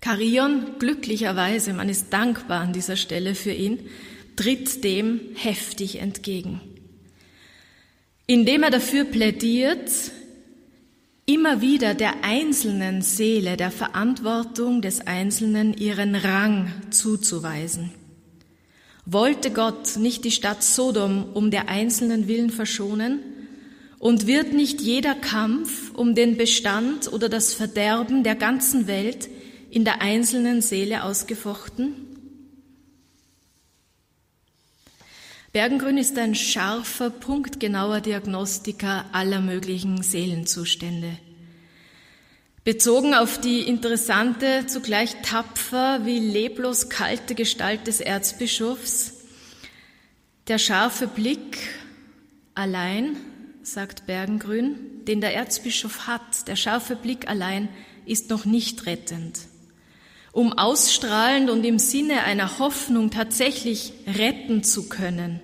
Carion, glücklicherweise, man ist dankbar an dieser Stelle für ihn, tritt dem heftig entgegen indem er dafür plädiert, immer wieder der einzelnen Seele, der Verantwortung des Einzelnen ihren Rang zuzuweisen. Wollte Gott nicht die Stadt Sodom um der einzelnen Willen verschonen? Und wird nicht jeder Kampf um den Bestand oder das Verderben der ganzen Welt in der einzelnen Seele ausgefochten? Bergengrün ist ein scharfer, punktgenauer Diagnostiker aller möglichen Seelenzustände. Bezogen auf die interessante, zugleich tapfer wie leblos kalte Gestalt des Erzbischofs, der scharfe Blick allein, sagt Bergengrün, den der Erzbischof hat, der scharfe Blick allein ist noch nicht rettend. Um ausstrahlend und im Sinne einer Hoffnung tatsächlich retten zu können,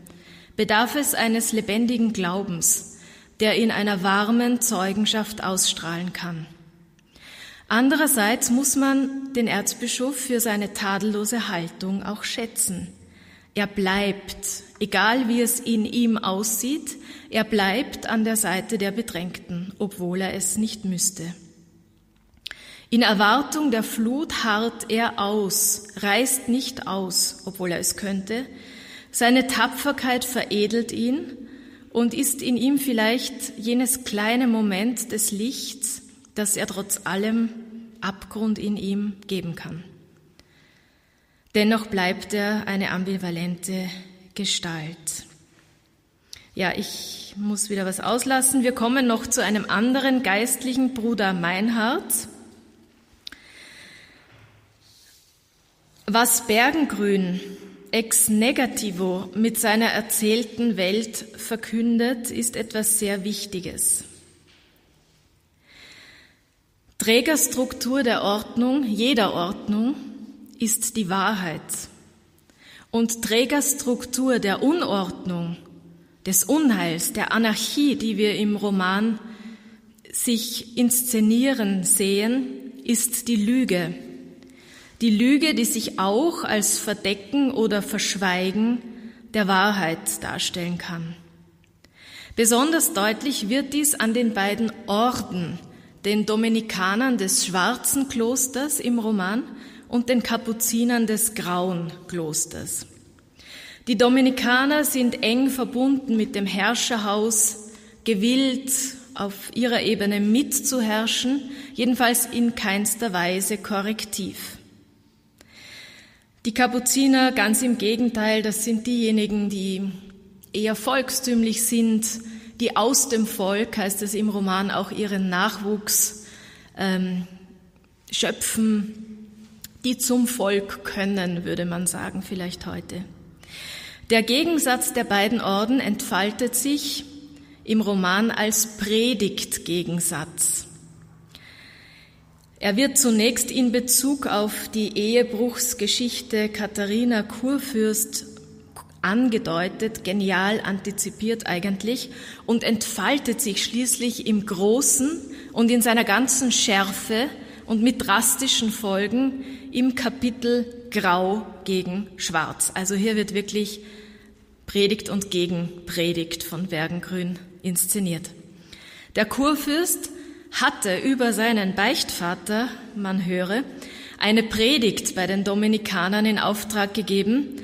bedarf es eines lebendigen Glaubens, der in einer warmen Zeugenschaft ausstrahlen kann. Andererseits muss man den Erzbischof für seine tadellose Haltung auch schätzen. Er bleibt, egal wie es in ihm aussieht, er bleibt an der Seite der Bedrängten, obwohl er es nicht müsste. In Erwartung der Flut harrt er aus, reißt nicht aus, obwohl er es könnte. Seine Tapferkeit veredelt ihn und ist in ihm vielleicht jenes kleine Moment des Lichts, das er trotz allem Abgrund in ihm geben kann. Dennoch bleibt er eine ambivalente Gestalt. Ja, ich muss wieder was auslassen. Wir kommen noch zu einem anderen geistlichen Bruder Meinhard. Was Bergengrün ex negativo mit seiner erzählten Welt verkündet, ist etwas sehr Wichtiges. Trägerstruktur der Ordnung, jeder Ordnung, ist die Wahrheit. Und Trägerstruktur der Unordnung, des Unheils, der Anarchie, die wir im Roman sich inszenieren sehen, ist die Lüge, die Lüge, die sich auch als Verdecken oder Verschweigen der Wahrheit darstellen kann. Besonders deutlich wird dies an den beiden Orden, den Dominikanern des schwarzen Klosters im Roman und den Kapuzinern des grauen Klosters. Die Dominikaner sind eng verbunden mit dem Herrscherhaus, gewillt, auf ihrer Ebene mitzuherrschen, jedenfalls in keinster Weise korrektiv. Die Kapuziner ganz im Gegenteil, das sind diejenigen, die eher volkstümlich sind, die aus dem Volk, heißt es im Roman, auch ihren Nachwuchs ähm, schöpfen, die zum Volk können, würde man sagen, vielleicht heute. Der Gegensatz der beiden Orden entfaltet sich im Roman als Predigtgegensatz. Er wird zunächst in Bezug auf die Ehebruchsgeschichte Katharina Kurfürst angedeutet, genial antizipiert eigentlich und entfaltet sich schließlich im Großen und in seiner ganzen Schärfe und mit drastischen Folgen im Kapitel Grau gegen Schwarz. Also hier wird wirklich Predigt und Gegenpredigt von Bergengrün inszeniert. Der Kurfürst hatte über seinen Beichtvater, man höre, eine Predigt bei den Dominikanern in Auftrag gegeben.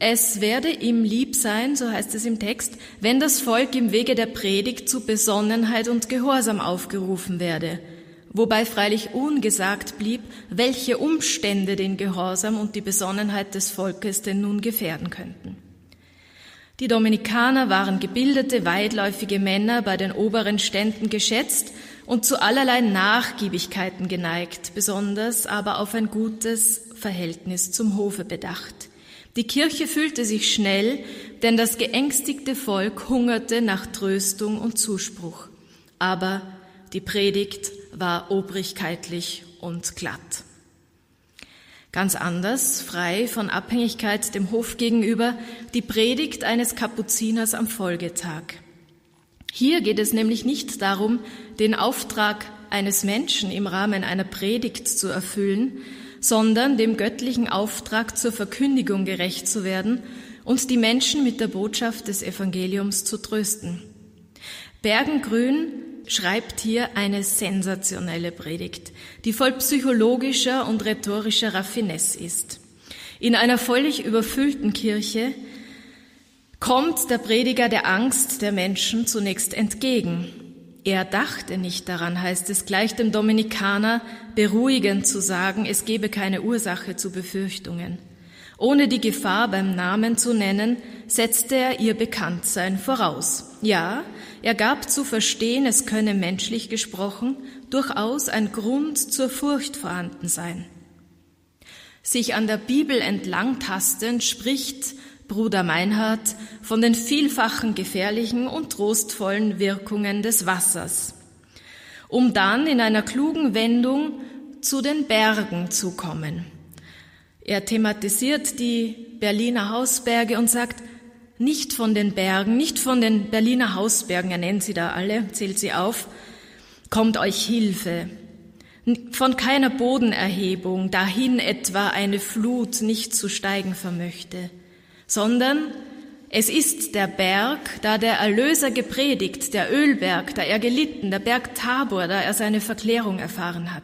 Es werde ihm lieb sein, so heißt es im Text, wenn das Volk im Wege der Predigt zu Besonnenheit und Gehorsam aufgerufen werde, wobei freilich ungesagt blieb, welche Umstände den Gehorsam und die Besonnenheit des Volkes denn nun gefährden könnten. Die Dominikaner waren gebildete, weitläufige Männer, bei den oberen Ständen geschätzt und zu allerlei Nachgiebigkeiten geneigt, besonders aber auf ein gutes Verhältnis zum Hofe bedacht. Die Kirche fühlte sich schnell, denn das geängstigte Volk hungerte nach Tröstung und Zuspruch. Aber die Predigt war obrigkeitlich und glatt. Ganz anders, frei von Abhängigkeit dem Hof gegenüber, die Predigt eines Kapuziners am Folgetag. Hier geht es nämlich nicht darum, den Auftrag eines Menschen im Rahmen einer Predigt zu erfüllen, sondern dem göttlichen Auftrag zur Verkündigung gerecht zu werden und die Menschen mit der Botschaft des Evangeliums zu trösten. Bergengrün schreibt hier eine sensationelle Predigt, die voll psychologischer und rhetorischer Raffinesse ist. In einer völlig überfüllten Kirche kommt der Prediger der Angst der Menschen zunächst entgegen. Er dachte nicht daran, heißt es gleich dem Dominikaner, beruhigend zu sagen, es gebe keine Ursache zu Befürchtungen. Ohne die Gefahr beim Namen zu nennen, setzte er ihr Bekanntsein voraus. Ja, er gab zu verstehen, es könne menschlich gesprochen durchaus ein Grund zur Furcht vorhanden sein. Sich an der Bibel entlangtastend spricht Bruder Meinhard von den vielfachen gefährlichen und trostvollen Wirkungen des Wassers, um dann in einer klugen Wendung zu den Bergen zu kommen. Er thematisiert die Berliner Hausberge und sagt, nicht von den Bergen, nicht von den Berliner Hausbergen, er nennt sie da alle, zählt sie auf, kommt euch Hilfe. Von keiner Bodenerhebung, dahin etwa eine Flut nicht zu steigen vermöchte, sondern es ist der Berg, da der Erlöser gepredigt, der Ölberg, da er gelitten, der Berg Tabor, da er seine Verklärung erfahren hat.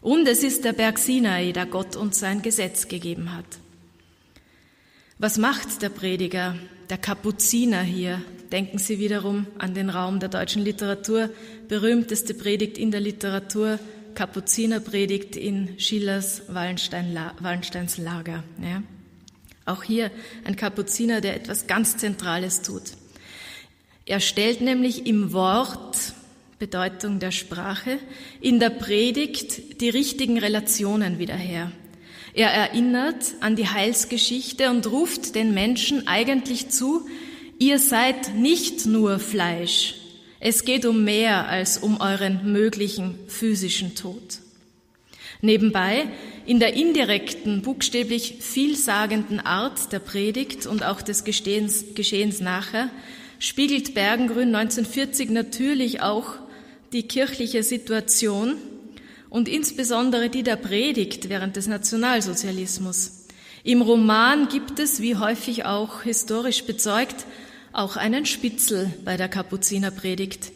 Und es ist der Berg Sinai, da Gott uns sein Gesetz gegeben hat. Was macht der Prediger, der Kapuziner hier? Denken Sie wiederum an den Raum der deutschen Literatur. Berühmteste Predigt in der Literatur, Kapuzinerpredigt in Schillers Wallenstein, Wallensteins Lager. Ja? Auch hier ein Kapuziner, der etwas ganz Zentrales tut. Er stellt nämlich im Wort, Bedeutung der Sprache, in der Predigt die richtigen Relationen wieder her. Er erinnert an die Heilsgeschichte und ruft den Menschen eigentlich zu, ihr seid nicht nur Fleisch, es geht um mehr als um euren möglichen physischen Tod. Nebenbei, in der indirekten, buchstäblich vielsagenden Art der Predigt und auch des Geschehens, Geschehens nachher, spiegelt Bergengrün 1940 natürlich auch die kirchliche Situation und insbesondere die der Predigt während des Nationalsozialismus. Im Roman gibt es, wie häufig auch historisch bezeugt, auch einen Spitzel bei der Kapuzinerpredigt.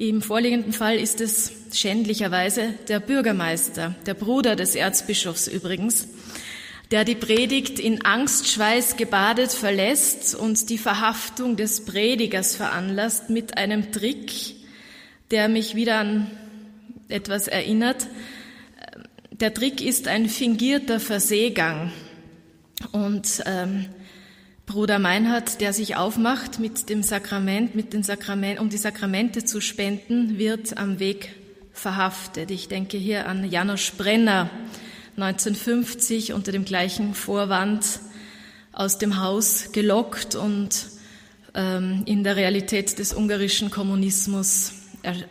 Im vorliegenden Fall ist es schändlicherweise der Bürgermeister, der Bruder des Erzbischofs übrigens, der die Predigt in Angstschweiß gebadet verlässt und die Verhaftung des Predigers veranlasst mit einem Trick, der mich wieder an etwas erinnert. Der Trick ist ein fingierter Verseegang. Und ähm, Bruder Meinhard, der sich aufmacht mit dem Sakrament, mit den Sakrament, um die Sakramente zu spenden, wird am Weg verhaftet. Ich denke hier an Janosch Brenner, 1950 unter dem gleichen Vorwand aus dem Haus gelockt und ähm, in der Realität des ungarischen Kommunismus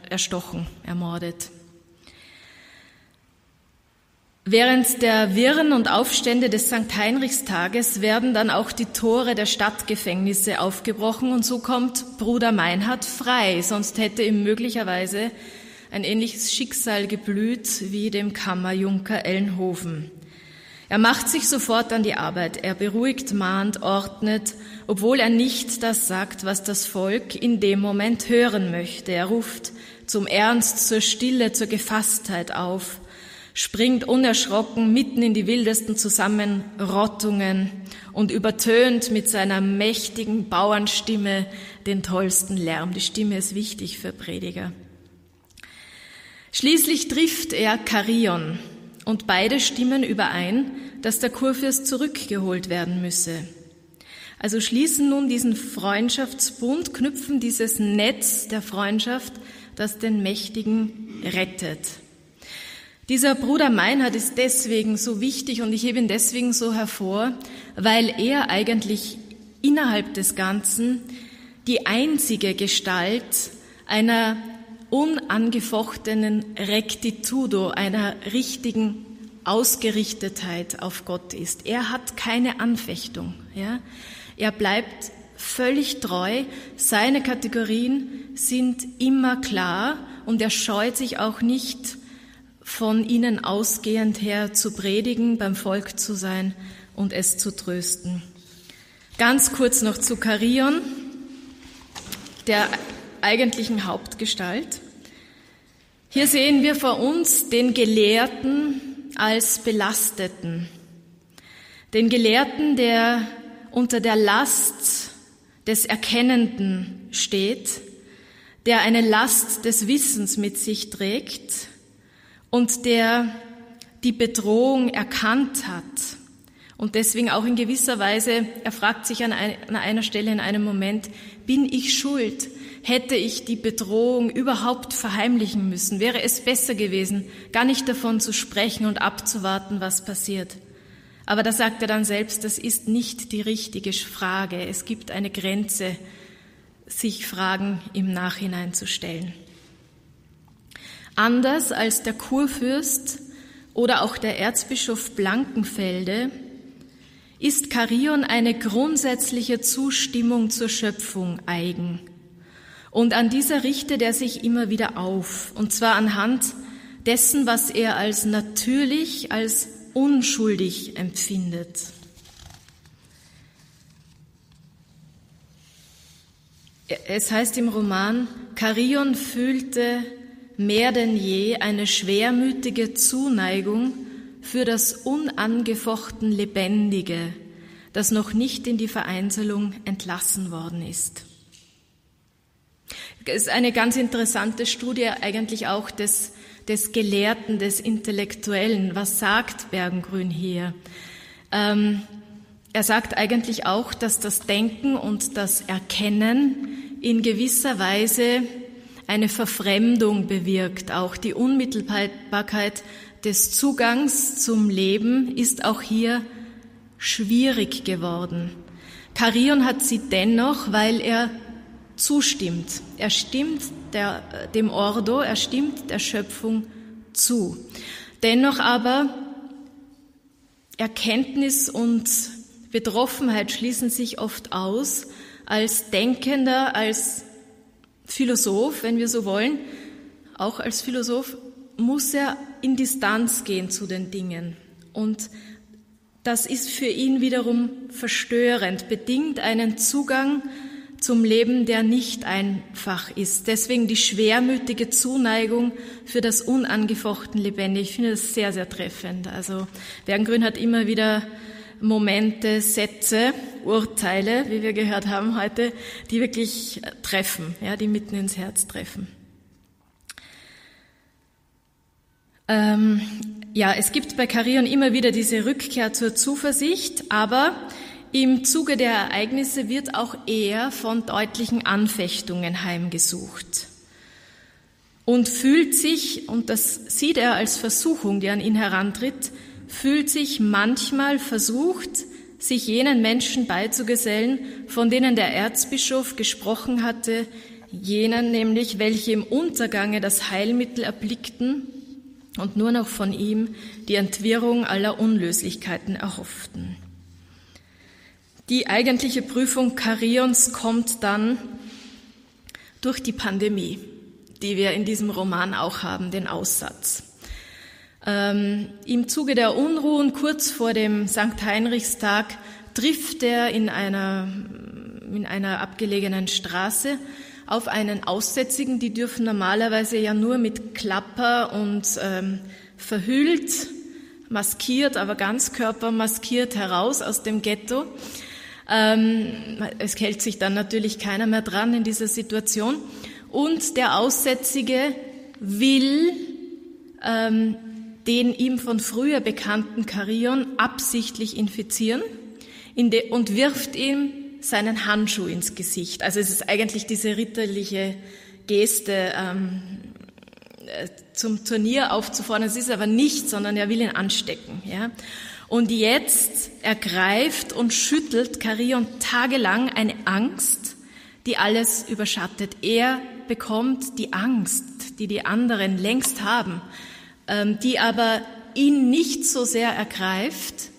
erstochen, ermordet. Während der Wirren und Aufstände des St. Heinrichstages werden dann auch die Tore der Stadtgefängnisse aufgebrochen und so kommt Bruder Meinhard frei, sonst hätte ihm möglicherweise ein ähnliches Schicksal geblüht wie dem Kammerjunker Ellenhofen. Er macht sich sofort an die Arbeit, er beruhigt, mahnt, ordnet, obwohl er nicht das sagt, was das Volk in dem Moment hören möchte. Er ruft zum Ernst, zur Stille, zur Gefasstheit auf springt unerschrocken mitten in die wildesten Zusammenrottungen und übertönt mit seiner mächtigen Bauernstimme den tollsten Lärm. Die Stimme ist wichtig für Prediger. Schließlich trifft er Karion und beide stimmen überein, dass der Kurfürst zurückgeholt werden müsse. Also schließen nun diesen Freundschaftsbund, knüpfen dieses Netz der Freundschaft, das den Mächtigen rettet. Dieser Bruder Meinhard ist deswegen so wichtig und ich hebe ihn deswegen so hervor, weil er eigentlich innerhalb des Ganzen die einzige Gestalt einer unangefochtenen Rectitudo, einer richtigen Ausgerichtetheit auf Gott ist. Er hat keine Anfechtung. Ja? Er bleibt völlig treu. Seine Kategorien sind immer klar und er scheut sich auch nicht, von ihnen ausgehend her zu predigen, beim Volk zu sein und es zu trösten. Ganz kurz noch zu Karion, der eigentlichen Hauptgestalt. Hier sehen wir vor uns den Gelehrten als Belasteten, den Gelehrten, der unter der Last des Erkennenden steht, der eine Last des Wissens mit sich trägt und der die Bedrohung erkannt hat und deswegen auch in gewisser Weise, er fragt sich an einer Stelle in einem Moment, bin ich schuld? Hätte ich die Bedrohung überhaupt verheimlichen müssen? Wäre es besser gewesen, gar nicht davon zu sprechen und abzuwarten, was passiert? Aber da sagt er dann selbst, das ist nicht die richtige Frage. Es gibt eine Grenze, sich Fragen im Nachhinein zu stellen. Anders als der Kurfürst oder auch der Erzbischof Blankenfelde ist Karion eine grundsätzliche Zustimmung zur Schöpfung eigen. Und an dieser richtet er sich immer wieder auf, und zwar anhand dessen, was er als natürlich, als unschuldig empfindet. Es heißt im Roman, Karion fühlte mehr denn je eine schwermütige Zuneigung für das unangefochten Lebendige, das noch nicht in die Vereinzelung entlassen worden ist. Es ist eine ganz interessante Studie eigentlich auch des, des Gelehrten, des Intellektuellen. Was sagt Bergengrün hier? Ähm, er sagt eigentlich auch, dass das Denken und das Erkennen in gewisser Weise eine Verfremdung bewirkt. Auch die Unmittelbarkeit des Zugangs zum Leben ist auch hier schwierig geworden. Karion hat sie dennoch, weil er zustimmt. Er stimmt der, dem Ordo, er stimmt der Schöpfung zu. Dennoch aber Erkenntnis und Betroffenheit schließen sich oft aus als Denkender, als Philosoph, wenn wir so wollen, auch als Philosoph, muss er in Distanz gehen zu den Dingen. Und das ist für ihn wiederum verstörend, bedingt einen Zugang zum Leben, der nicht einfach ist. Deswegen die schwermütige Zuneigung für das unangefochten Lebendige. Ich finde das sehr, sehr treffend. Also Bergengrün hat immer wieder Momente, Sätze, Urteile, wie wir gehört haben heute, die wirklich treffen, ja, die mitten ins Herz treffen. Ähm, ja, es gibt bei Carion immer wieder diese Rückkehr zur Zuversicht, aber im Zuge der Ereignisse wird auch er von deutlichen Anfechtungen heimgesucht und fühlt sich, und das sieht er als Versuchung, die an ihn herantritt, fühlt sich manchmal versucht, sich jenen Menschen beizugesellen, von denen der Erzbischof gesprochen hatte, jenen nämlich, welche im Untergange das Heilmittel erblickten und nur noch von ihm die Entwirrung aller Unlöslichkeiten erhofften. Die eigentliche Prüfung Karions kommt dann durch die Pandemie, die wir in diesem Roman auch haben, den Aussatz. Ähm, Im Zuge der Unruhen kurz vor dem St. Heinrichstag trifft er in einer, in einer abgelegenen Straße auf einen Aussätzigen. Die dürfen normalerweise ja nur mit Klapper und ähm, verhüllt, maskiert, aber ganzkörper maskiert heraus aus dem Ghetto. Ähm, es hält sich dann natürlich keiner mehr dran in dieser Situation. Und der Aussätzige will ähm, den ihm von früher bekannten Karion absichtlich infizieren und wirft ihm seinen Handschuh ins Gesicht. Also es ist eigentlich diese ritterliche Geste, ähm, äh, zum Turnier aufzufordern. Es ist aber nicht, sondern er will ihn anstecken. Ja? Und jetzt ergreift und schüttelt Carion tagelang eine Angst, die alles überschattet. Er bekommt die Angst, die die anderen längst haben, die aber ihn nicht so sehr ergreift,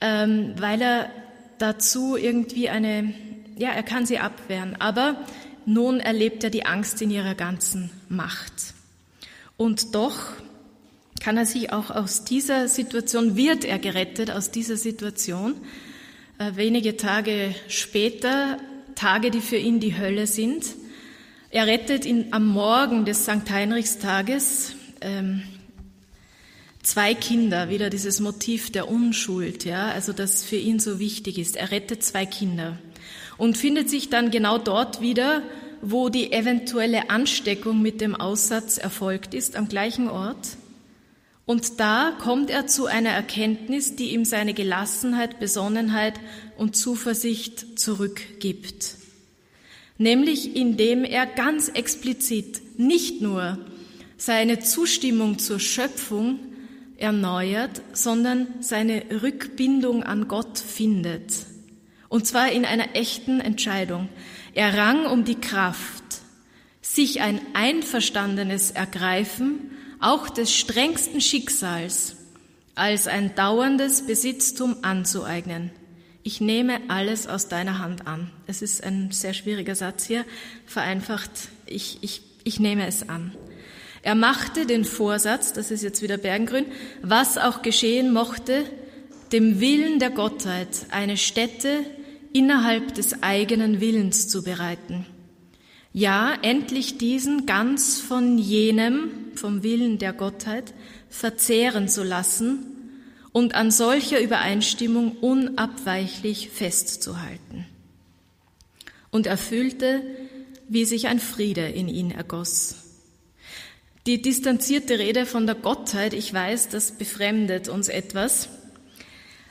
ähm, weil er dazu irgendwie eine, ja, er kann sie abwehren, aber nun erlebt er die Angst in ihrer ganzen Macht. Und doch kann er sich auch aus dieser Situation, wird er gerettet aus dieser Situation. Äh, wenige Tage später, Tage, die für ihn die Hölle sind. Er rettet ihn am Morgen des St. Heinrichstages ähm, zwei Kinder, wieder dieses Motiv der Unschuld, ja, also das für ihn so wichtig ist. Er rettet zwei Kinder und findet sich dann genau dort wieder, wo die eventuelle Ansteckung mit dem Aussatz erfolgt ist, am gleichen Ort. Und da kommt er zu einer Erkenntnis, die ihm seine Gelassenheit, Besonnenheit und Zuversicht zurückgibt. Nämlich indem er ganz explizit nicht nur seine Zustimmung zur Schöpfung erneuert, sondern seine Rückbindung an Gott findet. Und zwar in einer echten Entscheidung. Er rang um die Kraft, sich ein einverstandenes Ergreifen auch des strengsten Schicksals, als ein dauerndes Besitztum anzueignen. Ich nehme alles aus deiner Hand an. Es ist ein sehr schwieriger Satz hier, vereinfacht, ich, ich, ich nehme es an. Er machte den Vorsatz, das ist jetzt wieder Bergengrün, was auch geschehen mochte, dem Willen der Gottheit eine Stätte innerhalb des eigenen Willens zu bereiten. Ja, endlich diesen ganz von jenem, vom Willen der Gottheit, verzehren zu lassen und an solcher Übereinstimmung unabweichlich festzuhalten. Und er fühlte, wie sich ein Friede in ihn ergoss. Die distanzierte Rede von der Gottheit, ich weiß, das befremdet uns etwas.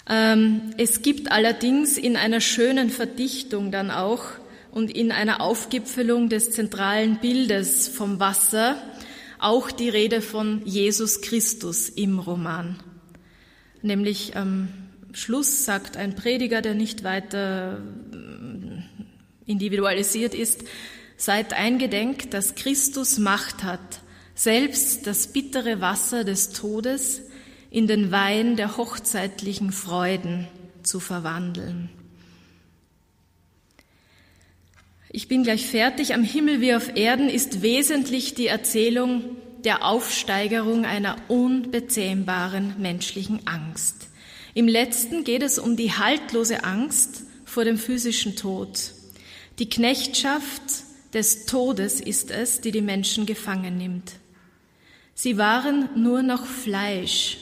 Ähm, es gibt allerdings in einer schönen Verdichtung dann auch und in einer Aufgipfelung des zentralen Bildes vom Wasser auch die Rede von Jesus Christus im Roman. Nämlich am Schluss sagt ein Prediger, der nicht weiter äh, individualisiert ist, seid eingedenk, dass Christus Macht hat, selbst das bittere Wasser des Todes in den Wein der hochzeitlichen Freuden zu verwandeln. Ich bin gleich fertig. Am Himmel wie auf Erden ist wesentlich die Erzählung der Aufsteigerung einer unbezähmbaren menschlichen Angst. Im letzten geht es um die haltlose Angst vor dem physischen Tod. Die Knechtschaft des Todes ist es, die die Menschen gefangen nimmt. Sie waren nur noch Fleisch.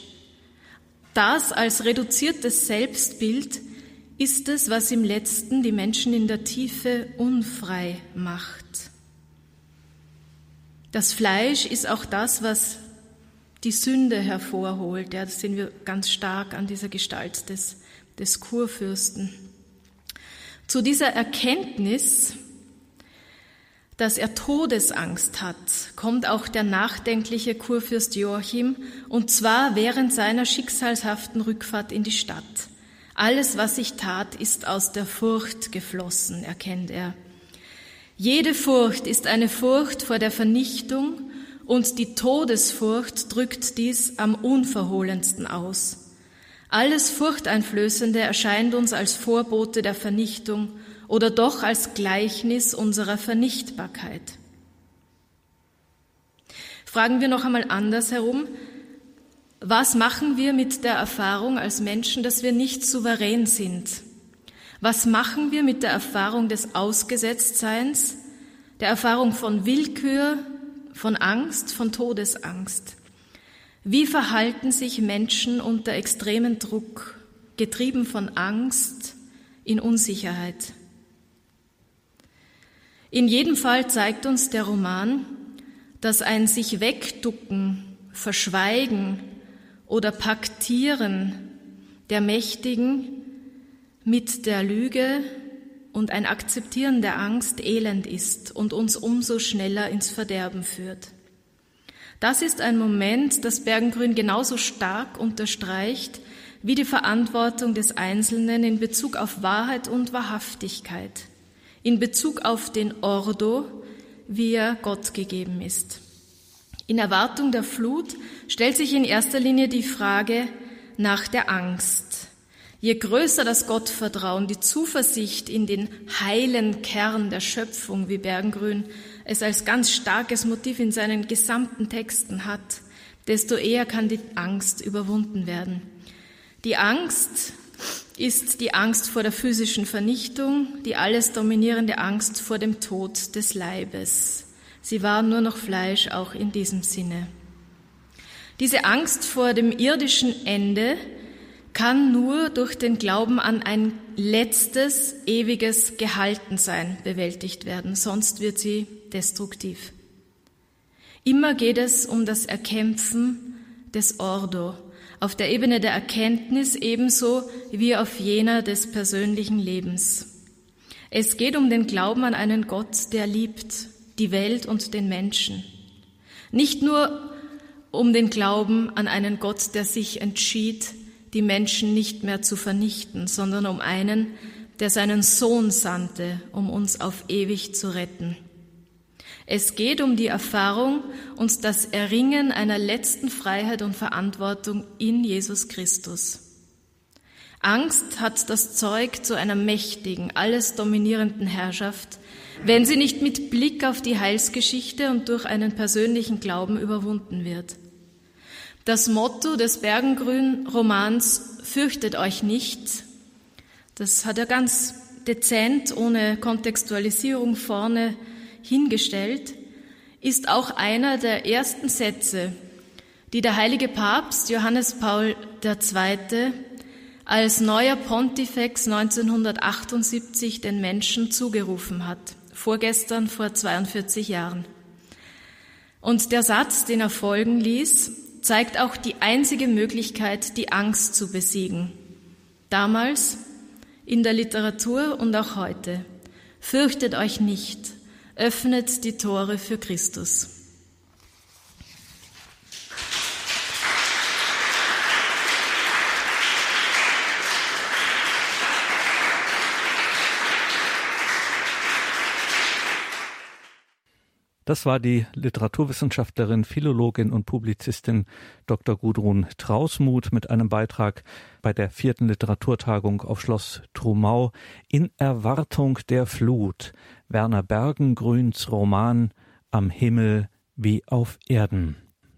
Das als reduziertes Selbstbild ist es, was im letzten die Menschen in der Tiefe unfrei macht. Das Fleisch ist auch das, was die Sünde hervorholt. Ja, das sehen wir ganz stark an dieser Gestalt des, des Kurfürsten. Zu dieser Erkenntnis, dass er Todesangst hat, kommt auch der nachdenkliche Kurfürst Joachim, und zwar während seiner schicksalshaften Rückfahrt in die Stadt. Alles, was ich tat, ist aus der Furcht geflossen, erkennt er. Jede Furcht ist eine Furcht vor der Vernichtung und die Todesfurcht drückt dies am unverhohlensten aus. Alles Furchteinflößende erscheint uns als Vorbote der Vernichtung oder doch als Gleichnis unserer Vernichtbarkeit. Fragen wir noch einmal anders herum, was machen wir mit der Erfahrung als Menschen, dass wir nicht souverän sind? Was machen wir mit der Erfahrung des Ausgesetztseins, der Erfahrung von Willkür, von Angst, von Todesangst? Wie verhalten sich Menschen unter extremen Druck, getrieben von Angst, in Unsicherheit? In jedem Fall zeigt uns der Roman, dass ein sich wegducken, verschweigen, oder Paktieren der Mächtigen mit der Lüge und ein Akzeptieren der Angst elend ist und uns umso schneller ins Verderben führt. Das ist ein Moment, das Bergengrün genauso stark unterstreicht wie die Verantwortung des Einzelnen in Bezug auf Wahrheit und Wahrhaftigkeit, in Bezug auf den Ordo, wie er Gott gegeben ist. In Erwartung der Flut stellt sich in erster Linie die Frage nach der Angst. Je größer das Gottvertrauen, die Zuversicht in den heilen Kern der Schöpfung, wie Bergengrün es als ganz starkes Motiv in seinen gesamten Texten hat, desto eher kann die Angst überwunden werden. Die Angst ist die Angst vor der physischen Vernichtung, die alles dominierende Angst vor dem Tod des Leibes. Sie waren nur noch Fleisch, auch in diesem Sinne. Diese Angst vor dem irdischen Ende kann nur durch den Glauben an ein letztes, ewiges Gehaltensein bewältigt werden, sonst wird sie destruktiv. Immer geht es um das Erkämpfen des Ordo, auf der Ebene der Erkenntnis ebenso wie auf jener des persönlichen Lebens. Es geht um den Glauben an einen Gott, der liebt, die Welt und den Menschen. Nicht nur um den Glauben an einen Gott, der sich entschied, die Menschen nicht mehr zu vernichten, sondern um einen, der seinen Sohn sandte, um uns auf ewig zu retten. Es geht um die Erfahrung und das Erringen einer letzten Freiheit und Verantwortung in Jesus Christus. Angst hat das Zeug zu einer mächtigen, alles dominierenden Herrschaft, wenn sie nicht mit Blick auf die Heilsgeschichte und durch einen persönlichen Glauben überwunden wird. Das Motto des Bergengrün-Romans Fürchtet euch nicht, das hat er ganz dezent, ohne Kontextualisierung vorne hingestellt, ist auch einer der ersten Sätze, die der heilige Papst Johannes Paul II. als neuer Pontifex 1978 den Menschen zugerufen hat vorgestern vor 42 Jahren. Und der Satz, den er folgen ließ, zeigt auch die einzige Möglichkeit, die Angst zu besiegen. Damals, in der Literatur und auch heute. Fürchtet euch nicht, öffnet die Tore für Christus. Das war die Literaturwissenschaftlerin, Philologin und Publizistin Dr. Gudrun Trausmuth mit einem Beitrag bei der vierten Literaturtagung auf Schloss Trumau in Erwartung der Flut. Werner Bergengrüns Roman Am Himmel wie auf Erden.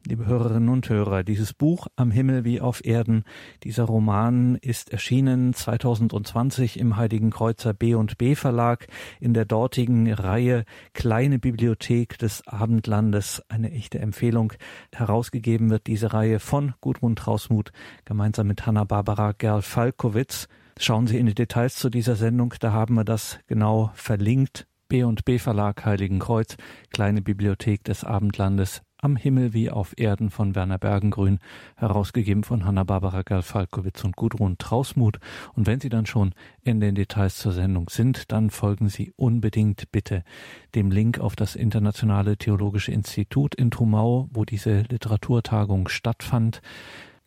Liebe Hörerinnen und Hörer, dieses Buch Am Himmel wie auf Erden, dieser Roman ist erschienen 2020 im Heiligen Kreuzer B und B Verlag in der dortigen Reihe Kleine Bibliothek des Abendlandes. Eine echte Empfehlung. Herausgegeben wird diese Reihe von Gudrun Trausmuth gemeinsam mit Hanna-Barbara Gerl-Falkowitz. Schauen Sie in die Details zu dieser Sendung, da haben wir das genau verlinkt. B und B Verlag Heiligen Kreuz, Kleine Bibliothek des Abendlandes am Himmel wie auf Erden von Werner Bergengrün, herausgegeben von Hanna-Barbara Gerl-Falkowitz und Gudrun Trausmuth. Und wenn Sie dann schon in den Details zur Sendung sind, dann folgen Sie unbedingt bitte dem Link auf das Internationale Theologische Institut in Trumau, wo diese Literaturtagung stattfand.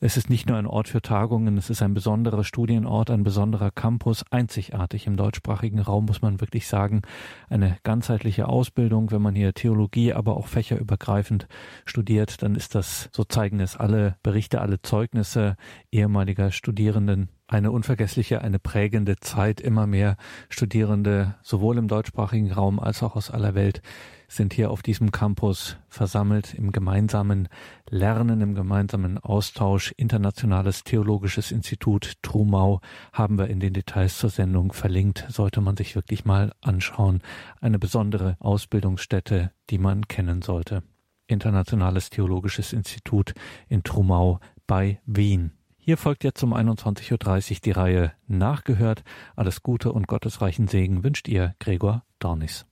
Es ist nicht nur ein Ort für Tagungen, es ist ein besonderer Studienort, ein besonderer Campus, einzigartig im deutschsprachigen Raum, muss man wirklich sagen. Eine ganzheitliche Ausbildung, wenn man hier Theologie, aber auch fächerübergreifend studiert, dann ist das, so zeigen es alle Berichte, alle Zeugnisse ehemaliger Studierenden, eine unvergessliche, eine prägende Zeit. Immer mehr Studierende, sowohl im deutschsprachigen Raum als auch aus aller Welt, sind hier auf diesem Campus versammelt im gemeinsamen Lernen, im gemeinsamen Austausch. Internationales Theologisches Institut Trumau haben wir in den Details zur Sendung verlinkt. Sollte man sich wirklich mal anschauen. Eine besondere Ausbildungsstätte, die man kennen sollte. Internationales Theologisches Institut in Trumau bei Wien. Hier folgt jetzt um 21.30 Uhr die Reihe Nachgehört. Alles Gute und gottesreichen Segen wünscht ihr Gregor Dornis.